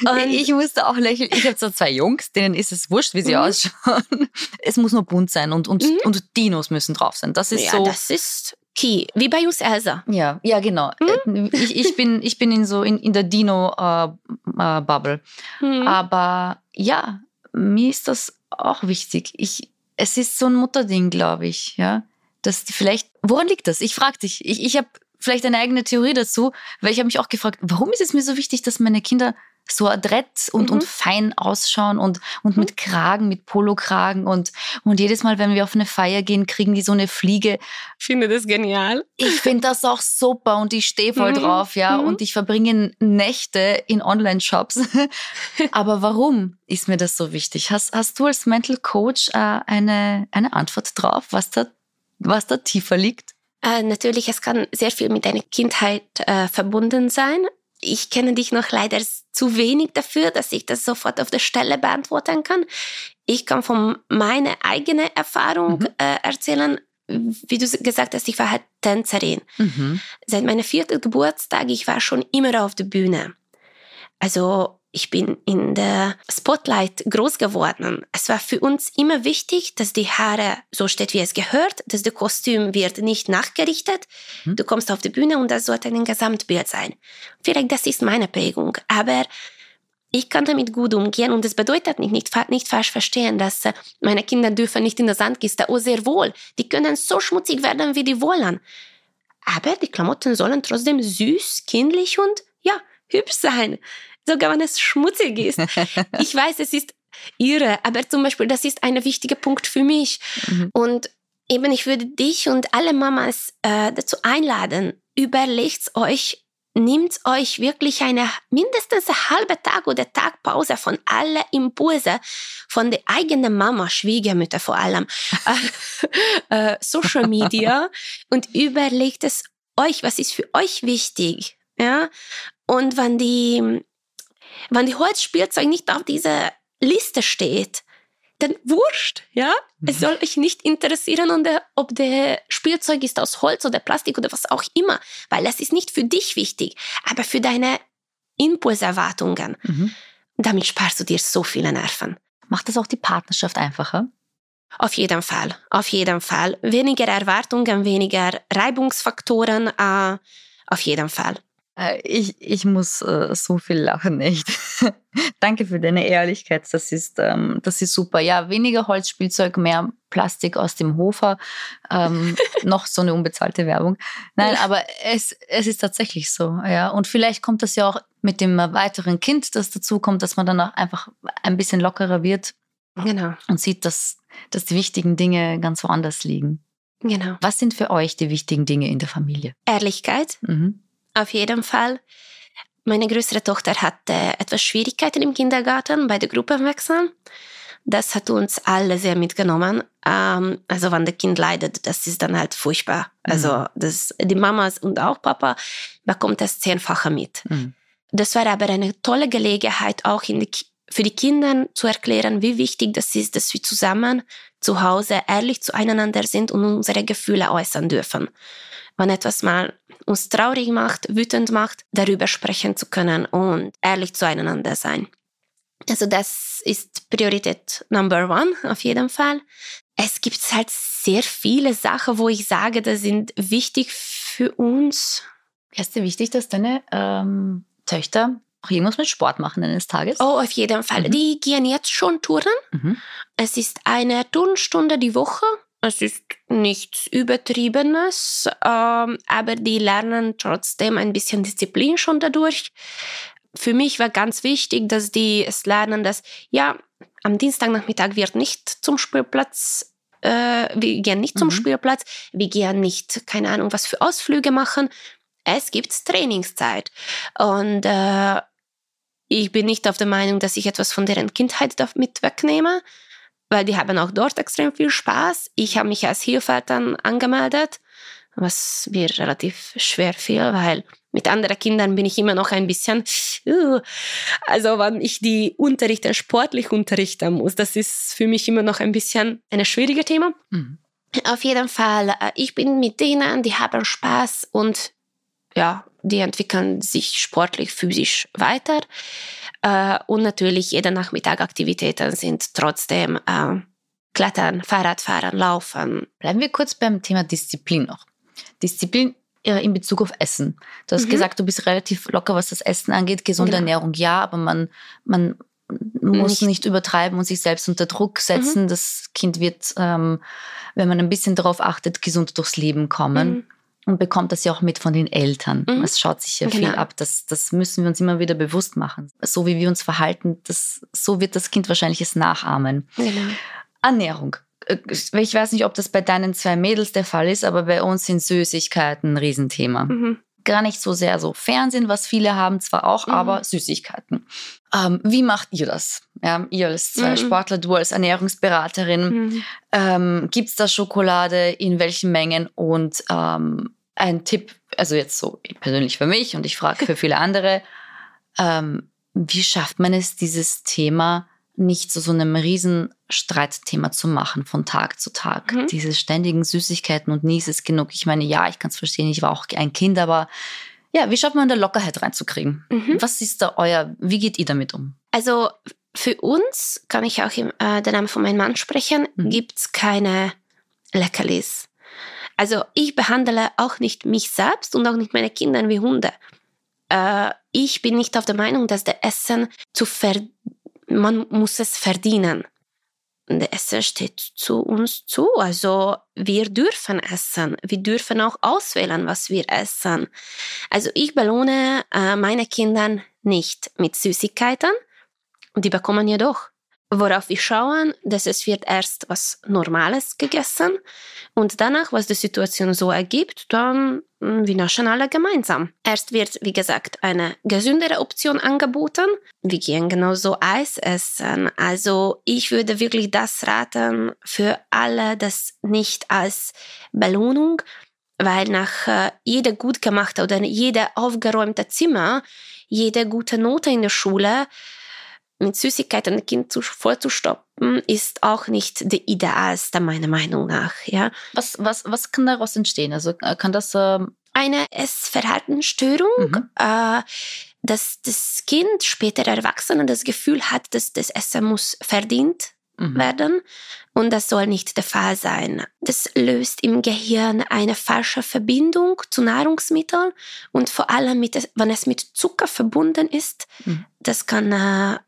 Speaker 1: Und ich musste auch lächeln. Ich habe so zwei Jungs, denen ist es wurscht, wie sie mhm. ausschauen. Es muss nur bunt sein und, und, mhm. und Dinos müssen drauf sein. Das ist
Speaker 2: ja,
Speaker 1: so.
Speaker 2: Das ist Key, wie bei uns Elsa.
Speaker 1: Ja, ja, genau. Hm? Ich, ich, bin, ich bin in so in, in der Dino-Bubble. Äh, äh, hm. Aber ja, mir ist das auch wichtig. Ich, es ist so ein Mutterding, glaube ich, ja. Dass vielleicht, woran liegt das? Ich frage dich. Ich, ich habe vielleicht eine eigene Theorie dazu, weil ich habe mich auch gefragt, warum ist es mir so wichtig, dass meine Kinder so adrett und, mhm. und fein ausschauen und, und mhm. mit Kragen, mit Polokragen und, und jedes Mal, wenn wir auf eine Feier gehen, kriegen die so eine Fliege.
Speaker 2: Ich finde das genial.
Speaker 1: Ich finde das auch super und ich stehe voll mhm. drauf, ja. Mhm. Und ich verbringe Nächte in Online-Shops. *laughs* Aber warum ist mir das so wichtig? Hast, hast du als Mental Coach äh, eine, eine Antwort drauf, was da, was da tiefer liegt?
Speaker 2: Äh, natürlich, es kann sehr viel mit deiner Kindheit äh, verbunden sein ich kenne dich noch leider zu wenig dafür, dass ich das sofort auf der Stelle beantworten kann. Ich kann von meiner eigenen Erfahrung mhm. äh, erzählen. Wie du gesagt hast, ich war halt Tänzerin. Mhm. Seit meinem vierten Geburtstag, ich war schon immer auf der Bühne. Also ich bin in der Spotlight groß geworden. Es war für uns immer wichtig, dass die Haare so steht, wie es gehört, dass das Kostüm wird nicht nachgerichtet. Hm. Du kommst auf die Bühne und das sollte ein Gesamtbild sein. Vielleicht das ist meine Prägung, aber ich kann damit gut umgehen und das bedeutet nicht, nicht, nicht falsch verstehen, dass äh, meine Kinder dürfen nicht in der Sandkiste. Oh, sehr wohl. Die können so schmutzig werden, wie die wollen. Aber die Klamotten sollen trotzdem süß, kindlich und ja, hübsch sein sogar wenn es schmutzig ist. *laughs* ich weiß, es ist irre, aber zum Beispiel, das ist ein wichtiger Punkt für mich. Mhm. Und eben, ich würde dich und alle Mamas äh, dazu einladen, überlegt euch, Nehmt euch wirklich eine mindestens eine halbe Tag oder Tagpause von alle Impulse von der eigenen Mama, Schwiegermütter vor allem, äh, *laughs* *laughs* äh, Social Media und überlegt es euch, was ist für euch wichtig, ja? Und wenn die wenn die Holzspielzeug nicht auf dieser Liste steht, dann wurscht, ja? Mhm. Es soll euch nicht interessieren, und der, ob der Spielzeug ist aus Holz oder Plastik oder was auch immer, weil das ist nicht für dich wichtig, aber für deine Impulserwartungen. Mhm. Damit sparst du dir so viele Nerven.
Speaker 1: Macht das auch die Partnerschaft einfacher?
Speaker 2: Auf jeden Fall, auf jeden Fall. Weniger Erwartungen, weniger Reibungsfaktoren, äh, auf jeden Fall.
Speaker 1: Äh, ich, ich muss äh, so viel lachen, echt. *laughs* Danke für deine Ehrlichkeit. Das ist, ähm, das ist super. Ja, weniger Holzspielzeug, mehr Plastik aus dem Hofer. Ähm, *laughs* noch so eine unbezahlte Werbung. Nein, aber es, es ist tatsächlich so. Ja. Und vielleicht kommt das ja auch mit dem weiteren Kind, das dazu kommt, dass man dann auch einfach ein bisschen lockerer wird.
Speaker 2: Genau.
Speaker 1: Und sieht, dass, dass die wichtigen Dinge ganz woanders liegen.
Speaker 2: Genau.
Speaker 1: Was sind für euch die wichtigen Dinge in der Familie?
Speaker 2: Ehrlichkeit. Mhm auf jeden Fall. Meine größere Tochter hatte etwas Schwierigkeiten im Kindergarten bei der Gruppenwechseln. Das hat uns alle sehr mitgenommen. Ähm, also wenn das Kind leidet, das ist dann halt furchtbar. Mhm. Also das, die Mamas und auch Papa bekommt das zehnfache mit. Mhm. Das war aber eine tolle Gelegenheit, auch die, für die Kinder zu erklären, wie wichtig das ist, dass wir zusammen zu Hause ehrlich zueinander sind und unsere Gefühle äußern dürfen wenn etwas mal uns traurig macht, wütend macht, darüber sprechen zu können und ehrlich zueinander sein. Also das ist Priorität Number One auf jeden Fall. es gibt halt sehr viele Sachen, wo ich sage, das sind wichtig für uns.
Speaker 1: Ist dir wichtig, dass deine ähm, Töchter auch irgendwas mit Sport machen eines Tages?
Speaker 2: Oh, auf jeden Fall.
Speaker 1: Mhm.
Speaker 2: Die gehen jetzt schon touren.
Speaker 1: Mhm.
Speaker 2: Es ist eine Turnstunde die Woche. Es ist nichts Übertriebenes, ähm, aber die lernen trotzdem ein bisschen Disziplin schon dadurch. Für mich war ganz wichtig, dass die es lernen, dass ja, am Dienstagnachmittag wird nicht zum Spielplatz, äh, wir gehen nicht zum
Speaker 1: Mhm.
Speaker 2: Spielplatz, wir gehen nicht, keine Ahnung, was für Ausflüge machen. Es gibt Trainingszeit. Und äh, ich bin nicht auf der Meinung, dass ich etwas von deren Kindheit damit wegnehme, weil die haben auch dort extrem viel Spaß. Ich habe mich als Hilfseltern angemeldet, was mir relativ schwer fiel, weil mit anderen Kindern bin ich immer noch ein bisschen, uh, also wenn ich die unterrichten, sportlich unterrichten muss, das ist für mich immer noch ein bisschen ein schwieriges Thema.
Speaker 1: Mhm.
Speaker 2: Auf jeden Fall, äh, ich bin mit denen, die haben Spaß und ja, die entwickeln sich sportlich, physisch weiter. Äh, und natürlich jede Nachmittag Aktivitäten sind trotzdem äh, Klettern, Fahrradfahren, Laufen.
Speaker 1: Bleiben wir kurz beim Thema Disziplin noch. Disziplin äh, in Bezug auf Essen. Du hast
Speaker 2: Mhm.
Speaker 1: gesagt, du bist relativ locker, was das Essen angeht. Gesunde
Speaker 2: Genau.
Speaker 1: Ernährung, ja, aber man, man muss
Speaker 2: Nicht- Mhm.
Speaker 1: nicht. übertreiben und sich selbst unter Druck setzen. Das Kind wird, ähm, wenn man ein bisschen darauf achtet, gesund durchs Leben kommen.
Speaker 2: Mhm.
Speaker 1: Und bekommt das ja auch mit von den Eltern.
Speaker 2: Mhm.
Speaker 1: Es schaut sich ja
Speaker 2: Genau.
Speaker 1: viel ab. Das, das müssen wir uns immer wieder bewusst machen. So wie wir uns verhalten, das, so wird das Kind wahrscheinlich es nachahmen.
Speaker 2: Genau.
Speaker 1: Ernährung. Äh, Ich weiß nicht, ob das bei deinen zwei Mädels der Fall ist, aber bei uns sind Süßigkeiten ein Riesenthema.
Speaker 2: Mhm.
Speaker 1: Gar nicht so sehr so Fernsehen, was viele haben, zwar auch,
Speaker 2: Mhm.
Speaker 1: aber Süßigkeiten. Ähm, wie macht ihr das? Ja, ihr als zwei
Speaker 2: Mhm.
Speaker 1: Sportler, du als Ernährungsberaterin.
Speaker 2: Mhm.
Speaker 1: Ähm, Gibt es da Schokolade? In welchen Mengen? Und ähm, ein Tipp, also jetzt so persönlich für mich und ich frage für viele andere, *laughs* ähm, wie schafft man es, dieses Thema nicht zu so einem riesen Streitthema zu machen von Tag zu Tag?
Speaker 2: Mhm.
Speaker 1: Diese ständigen Süßigkeiten und nie ist es genug. Ich meine, ja, ich kann es verstehen, ich war auch ein Kind, aber ja, wie schafft man da Lockerheit reinzukriegen?
Speaker 2: Mhm.
Speaker 1: Was ist da euer, wie geht ihr damit um?
Speaker 2: Also für uns, kann ich auch im, äh, den Namen von meinem Mann sprechen,
Speaker 1: Mhm.
Speaker 2: gibt's keine Leckerlis. Also ich behandle auch nicht mich selbst und auch nicht meine Kinder wie Hunde. Äh, ich bin nicht auf der Meinung, dass der Essen zu ver man muss es verdienen. Der Essen steht zu uns zu. Also wir dürfen essen. Wir dürfen auch auswählen, was wir essen. Also ich belohne äh, meine Kinder nicht mit Süßigkeiten. Die bekommen jedoch. Worauf wir schauen, dass es wird erst was Normales gegessen und danach, was die Situation so ergibt, dann mh, wir naschen alle gemeinsam. Erst wird, wie gesagt, eine gesündere Option angeboten. Wir gehen genauso Eis essen. Also ich würde wirklich das raten für alle, das nicht als Belohnung, weil nach äh, jeder gut gemachte oder jeder aufgeräumte Zimmer, jede gute Note in der Schule mit Süßigkeiten ein Kind zu, vollzustoppen, ist auch nicht der idealste, meiner Meinung nach. Ja?
Speaker 1: Was, was, was kann daraus entstehen? Also äh, kann das ähm,
Speaker 2: Eine Essverhaltensstörung,
Speaker 1: Mhm.
Speaker 2: äh, dass das Kind, später Erwachsene, das Gefühl hat, dass das Essen muss verdient
Speaker 1: mhm.
Speaker 2: werden und das soll nicht der Fall sein. Das löst im Gehirn eine falsche Verbindung zu Nahrungsmitteln und vor allem, mit, wenn es mit Zucker verbunden ist,
Speaker 1: Mhm.
Speaker 2: das kann äh,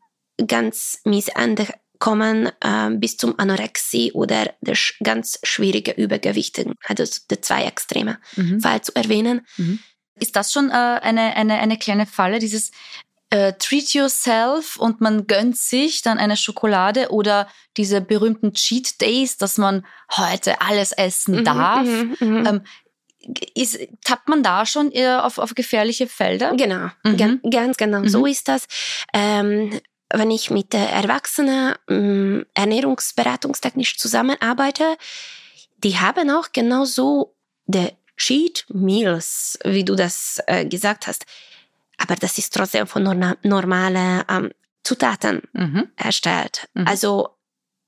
Speaker 2: ganz mies Ende kommen äh, bis zum Anorexie oder der sch- ganz schwierige Übergewichtigen, also die zwei Extreme,
Speaker 1: Mhm.
Speaker 2: Fall zu erwähnen.
Speaker 1: Ist das schon äh, eine, eine, eine kleine Falle, dieses äh, Treat yourself und man gönnt sich dann eine Schokolade oder diese berühmten Cheat Days, dass man heute alles essen
Speaker 2: Mhm,
Speaker 1: darf?
Speaker 2: mhm, mhm.
Speaker 1: Ähm, ist, tappt man da schon eher auf, auf gefährliche Felder?
Speaker 2: Genau,
Speaker 1: Mhm.
Speaker 2: gan- ganz genau,
Speaker 1: Mhm.
Speaker 2: so ist das. Ähm, wenn ich mit Erwachsenen ähm, ernährungsberatungstechnisch zusammenarbeite, die haben auch genauso die Cheat Meals, wie du das äh, gesagt hast. Aber das ist trotzdem von norma normalen ähm, Zutaten
Speaker 1: Mhm.
Speaker 2: erstellt.
Speaker 1: Mhm.
Speaker 2: Also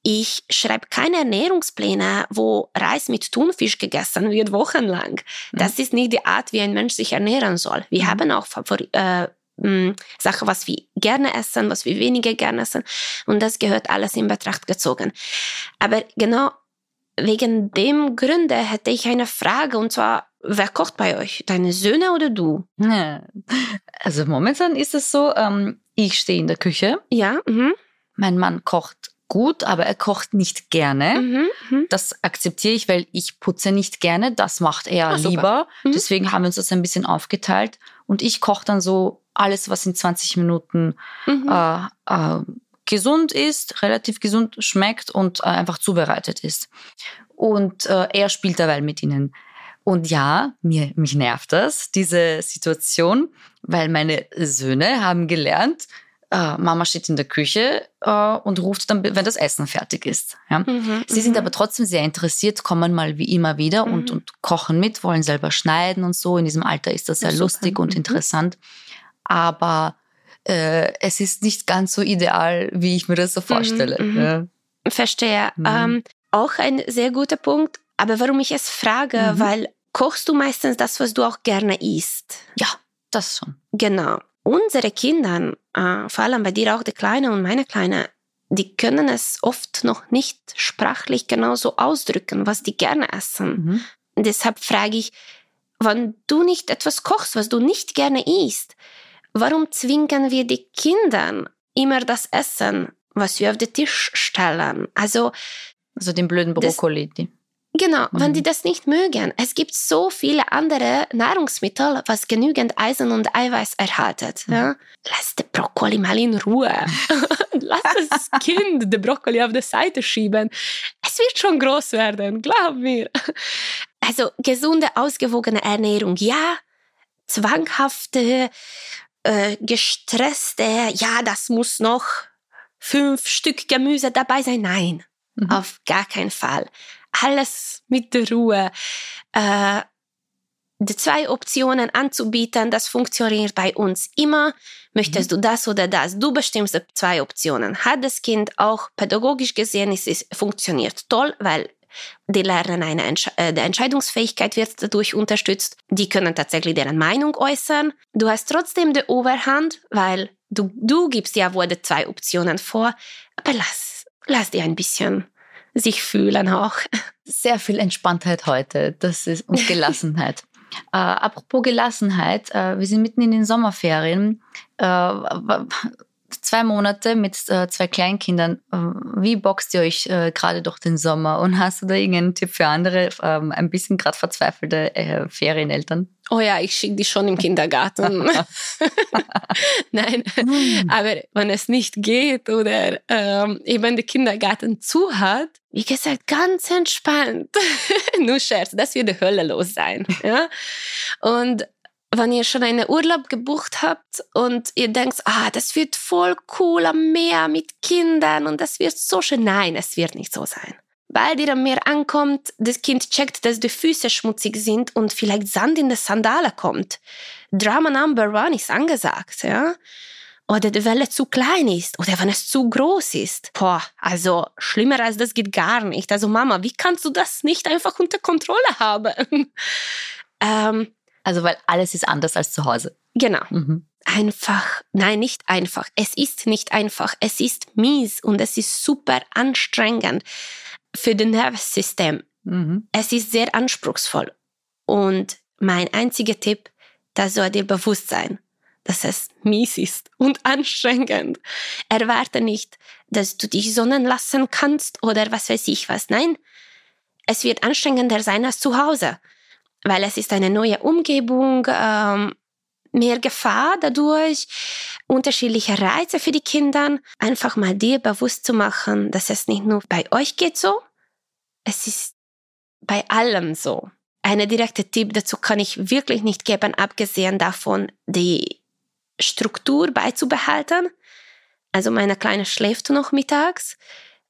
Speaker 2: ich schreibe keine Ernährungspläne, wo Reis mit Thunfisch gegessen wird wochenlang. Das ist nicht die Art, wie ein Mensch sich ernähren soll. Wir
Speaker 1: Mhm.
Speaker 2: haben auch Favori äh, mh, Sachen, was wir gerne essen, was wir weniger gerne essen. Und das gehört alles in Betracht gezogen. Aber genau wegen dem Gründe hätte ich eine Frage und zwar, wer kocht bei euch? Deine Söhne oder du?
Speaker 1: Also momentan ist es so, ähm, ich stehe in der Küche.
Speaker 2: Ja. Mhm.
Speaker 1: Mein Mann kocht gut, aber er kocht nicht gerne.
Speaker 2: Mhm. Mhm.
Speaker 1: Das akzeptiere ich, weil ich putze nicht gerne. Das macht er
Speaker 2: super.
Speaker 1: lieber.
Speaker 2: Mhm.
Speaker 1: Deswegen haben wir uns das ein bisschen aufgeteilt. Und ich koche dann so alles, was in 20 Minuten
Speaker 2: Mhm.
Speaker 1: äh, äh, gesund ist, relativ gesund schmeckt und äh, einfach zubereitet ist. Und äh, er spielt derweil mit ihnen. Und ja, mir, mich nervt das, diese Situation, weil meine Söhne haben gelernt, äh, Mama steht in der Küche äh, und ruft dann, wenn das Essen fertig ist. Ja?
Speaker 2: Mhm.
Speaker 1: Sie sind
Speaker 2: Mhm.
Speaker 1: aber trotzdem sehr interessiert, kommen mal wie immer wieder und,
Speaker 2: Mhm.
Speaker 1: und kochen mit, wollen selber schneiden und so. In diesem Alter ist das
Speaker 2: Ja,
Speaker 1: sehr
Speaker 2: super.
Speaker 1: lustig und
Speaker 2: Mhm.
Speaker 1: interessant. Aber äh, es ist nicht ganz so ideal, wie ich mir das so vorstelle.
Speaker 2: mhm.
Speaker 1: Ja.
Speaker 2: Verstehe.
Speaker 1: Mhm.
Speaker 2: Ähm, auch ein sehr guter Punkt. Aber warum ich es frage,
Speaker 1: Mhm.
Speaker 2: weil kochst du meistens das, was du auch gerne isst?
Speaker 1: ja, das schon.
Speaker 2: Genau. Unsere Kinder, äh, vor allem bei dir auch die Kleine und meine Kleine, die können es oft noch nicht sprachlich genauso ausdrücken, was die gerne essen.
Speaker 1: Mhm.
Speaker 2: Deshalb frage ich, wenn du nicht etwas kochst, was du nicht gerne isst, warum zwingen wir die Kinder immer das Essen, was wir auf den Tisch stellen? Also
Speaker 1: Also den blöden
Speaker 2: Das-
Speaker 1: Brokkoli. die-
Speaker 2: Genau, wenn
Speaker 1: Mhm.
Speaker 2: die das nicht mögen. Es gibt so viele andere Nahrungsmittel, was genügend Eisen und Eiweiß erhaltet.
Speaker 1: Mhm.
Speaker 2: Ja? Lass den Brokkoli mal in Ruhe. *laughs* Lass das Kind den Brokkoli auf die Seite schieben. Es wird schon groß werden, glaub mir. Also gesunde, ausgewogene Ernährung, ja. Zwanghafte, äh, gestresste, ja, das muss noch fünf Stück Gemüse dabei sein. Nein,
Speaker 1: Mhm.
Speaker 2: auf gar keinen Fall. Alles mit der Ruhe. Äh, die zwei Optionen anzubieten, das funktioniert bei uns immer. Möchtest du das oder das? Du bestimmst die zwei Optionen. Hat das Kind auch pädagogisch gesehen, es ist, funktioniert toll, weil die lernen eine Entsche äh, die Entscheidungsfähigkeit wird dadurch unterstützt. Die können tatsächlich deren Meinung äußern. Du hast trotzdem die Oberhand, weil du, du gibst ja wohl die zwei Optionen vor. Aber lass, lass dir ein bisschen sich fühlen auch.
Speaker 1: Sehr viel Entspanntheit heute. Das ist und *laughs* Gelassenheit. äh, apropos Gelassenheit, äh, wir sind mitten in den Sommerferien. Äh, zwei Monate mit äh, zwei Kleinkindern. Wie boxt ihr euch äh, gerade durch den Sommer? Und hast du da irgendeinen Tipp für andere, ähm, ein bisschen gerade verzweifelte äh, Ferieneltern?
Speaker 2: Oh ja, ich schicke die schon im Kindergarten. *laughs* *laughs* Nein,
Speaker 1: Hm.
Speaker 2: aber wenn es nicht geht oder ähm, eben der Kindergarten zu hat, wie gesagt, ganz entspannt. *laughs* Nur Scherz, das wird die Hölle los sein. Ja? Und wenn ihr schon einen Urlaub gebucht habt und ihr denkt, ah, das wird voll cool am Meer mit Kindern und das wird so schön. Nein, es wird nicht so sein. Bald ihr am Meer ankommt, das Kind checkt, dass die Füße schmutzig sind und vielleicht Sand in die Sandale kommt. Drama Number One ist angesagt, ja? Oder die Welle zu klein ist oder wenn es zu groß ist. Boah, also schlimmer als das geht gar nicht. Also Mama, wie kannst du das nicht einfach unter Kontrolle haben? *laughs* ähm,
Speaker 1: Also, weil alles ist anders als zu Hause.
Speaker 2: genau.
Speaker 1: Mhm.
Speaker 2: Einfach, nein, nicht einfach. Es ist nicht einfach. Es ist mies und es ist super anstrengend für das Nervensystem.
Speaker 1: Mhm.
Speaker 2: Es ist sehr anspruchsvoll. Und mein einziger Tipp, das soll dir bewusst sein, dass es mies ist und anstrengend. Erwarte nicht, dass du dich sonnen lassen kannst oder was weiß ich was. Nein, es wird anstrengender sein als zu Hause, weil es ist eine neue Umgebung, ähm, mehr Gefahr dadurch, unterschiedliche Reize für die Kinder. Einfach mal dir bewusst zu machen, dass es nicht nur bei euch geht so, es ist bei allem so. Eine direkte Tipp dazu kann ich wirklich nicht geben, abgesehen davon, die Struktur beizubehalten. Also meine Kleine schläft noch mittags.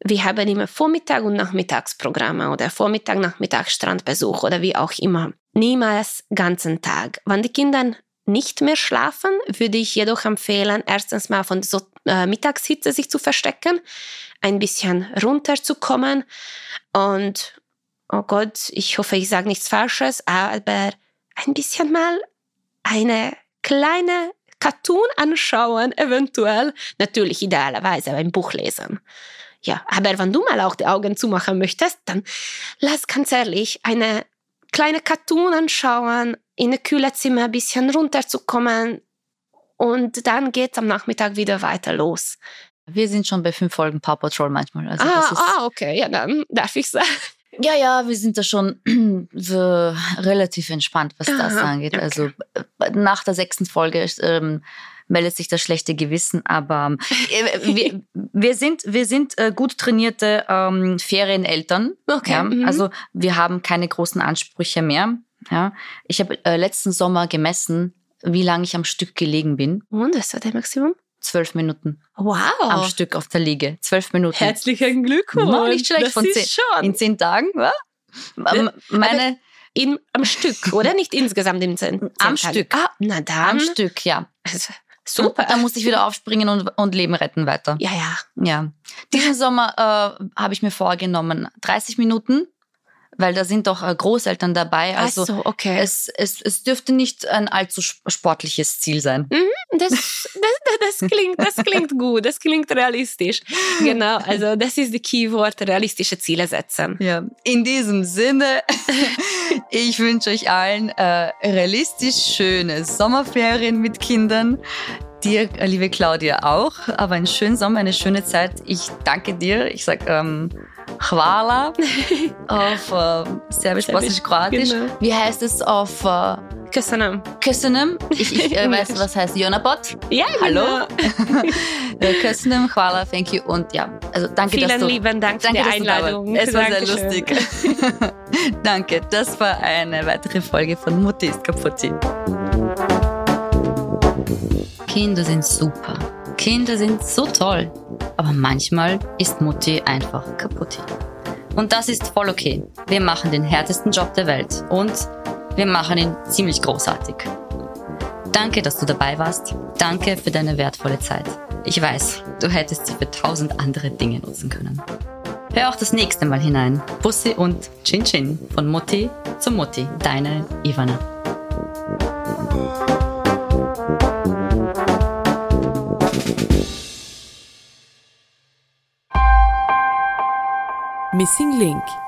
Speaker 2: Wir haben immer Vormittag- und Nachmittagsprogramme oder Vormittag, Nachmittag Strandbesuch oder wie auch immer. Niemals ganzen Tag. Wenn die Kinder nicht mehr schlafen, würde ich jedoch empfehlen, erstens mal von so äh, Mittagshitze sich zu verstecken, ein bisschen runterzukommen und, oh Gott, ich hoffe, ich sage nichts Falsches, aber ein bisschen mal eine kleine Cartoon anschauen, eventuell, natürlich idealerweise beim Buch lesen. Ja, aber wenn du mal auch die Augen zumachen möchtest, dann lass ganz ehrlich eine kleine Cartoon anschauen, in ein kühles Zimmer ein bisschen runterzukommen und dann geht's am Nachmittag wieder weiter los.
Speaker 1: Wir sind schon bei fünf Folgen Paw Patrol manchmal.
Speaker 2: Also ah, ah, okay, ja, dann darf ich sagen.
Speaker 1: Ja, ja, wir sind da schon *clears throat* relativ entspannt, was das Aha, angeht. Okay. Also nach der sechsten Folge ähm, meldet sich das schlechte Gewissen, aber *laughs* äh, wir, wir, sind, wir sind äh, gut trainierte ähm, Ferieneltern. Okay. Ja? Mhm. Also wir haben keine großen Ansprüche mehr. Ja? Ich habe äh, letzten Sommer gemessen, wie lange ich am Stück gelegen bin.
Speaker 2: Und was war der Maximum?
Speaker 1: Zwölf Minuten.
Speaker 2: Wow.
Speaker 1: Am Stück auf der Liege. Zwölf Minuten.
Speaker 2: Herzlichen Glückwunsch.
Speaker 1: No, nicht schlecht. Das von zehn, schon. In zehn Tagen, wa?
Speaker 2: Meine. In, am Stück, oder? Nicht insgesamt im zehn
Speaker 1: Am. Stück.
Speaker 2: Ah, na dann.
Speaker 1: Am Stück, ja.
Speaker 2: Also, super.
Speaker 1: Da musste ich wieder aufspringen und, und Leben retten weiter.
Speaker 2: Ja, ja.
Speaker 1: Ja. Diesen Sommer äh, habe ich mir vorgenommen, 30 Minuten weil da sind doch äh, Großeltern dabei. Also
Speaker 2: Ach so, okay.
Speaker 1: es, es, es dürfte nicht ein allzu sportliches Ziel sein.
Speaker 2: Mhm, das, *laughs* das, das, klingt, das klingt gut, das klingt realistisch. Genau, also das ist die Keyword, realistische Ziele setzen.
Speaker 1: Ja, in diesem Sinne, *laughs* ich wünsche euch allen äh, realistisch schöne Sommerferien mit Kindern dir, liebe Claudia, auch. Aber einen schönen Sommer, eine schöne Zeit. Ich danke dir. Ich sage ähm, Hvala *laughs* auf äh, Serbisch-Bosnisch-Kroatisch. Genau. Wie heißt es auf äh,
Speaker 2: Köszönöm.
Speaker 1: Köszönöm. Ich, ich äh, *laughs* weiß, was heißt Jonabot.
Speaker 2: Ja,
Speaker 1: Hallo. Genau. *laughs* Köszönöm, Hvala, thank you. Und ja, also danke,
Speaker 2: Vielen
Speaker 1: dass du...
Speaker 2: lieben Dank für
Speaker 1: danke,
Speaker 2: die Einladung.
Speaker 1: Es war Dankeschön. sehr lustig. danke, das war eine weitere Folge von Mutti ist kaputt. Kinder sind super. Kinder sind so toll. Aber manchmal ist Mutti einfach kaputt. Und das ist voll okay. Wir machen den härtesten Job der Welt. Und wir machen ihn ziemlich großartig. Danke, dass du dabei warst. Danke für deine wertvolle Zeit. Ich weiß, du hättest sie für tausend andere Dinge nutzen können. Hör auch das nächste Mal hinein. Bussi und Chin Chin von Mutti zu Mutti. Deine Ivana.
Speaker 3: Missing Link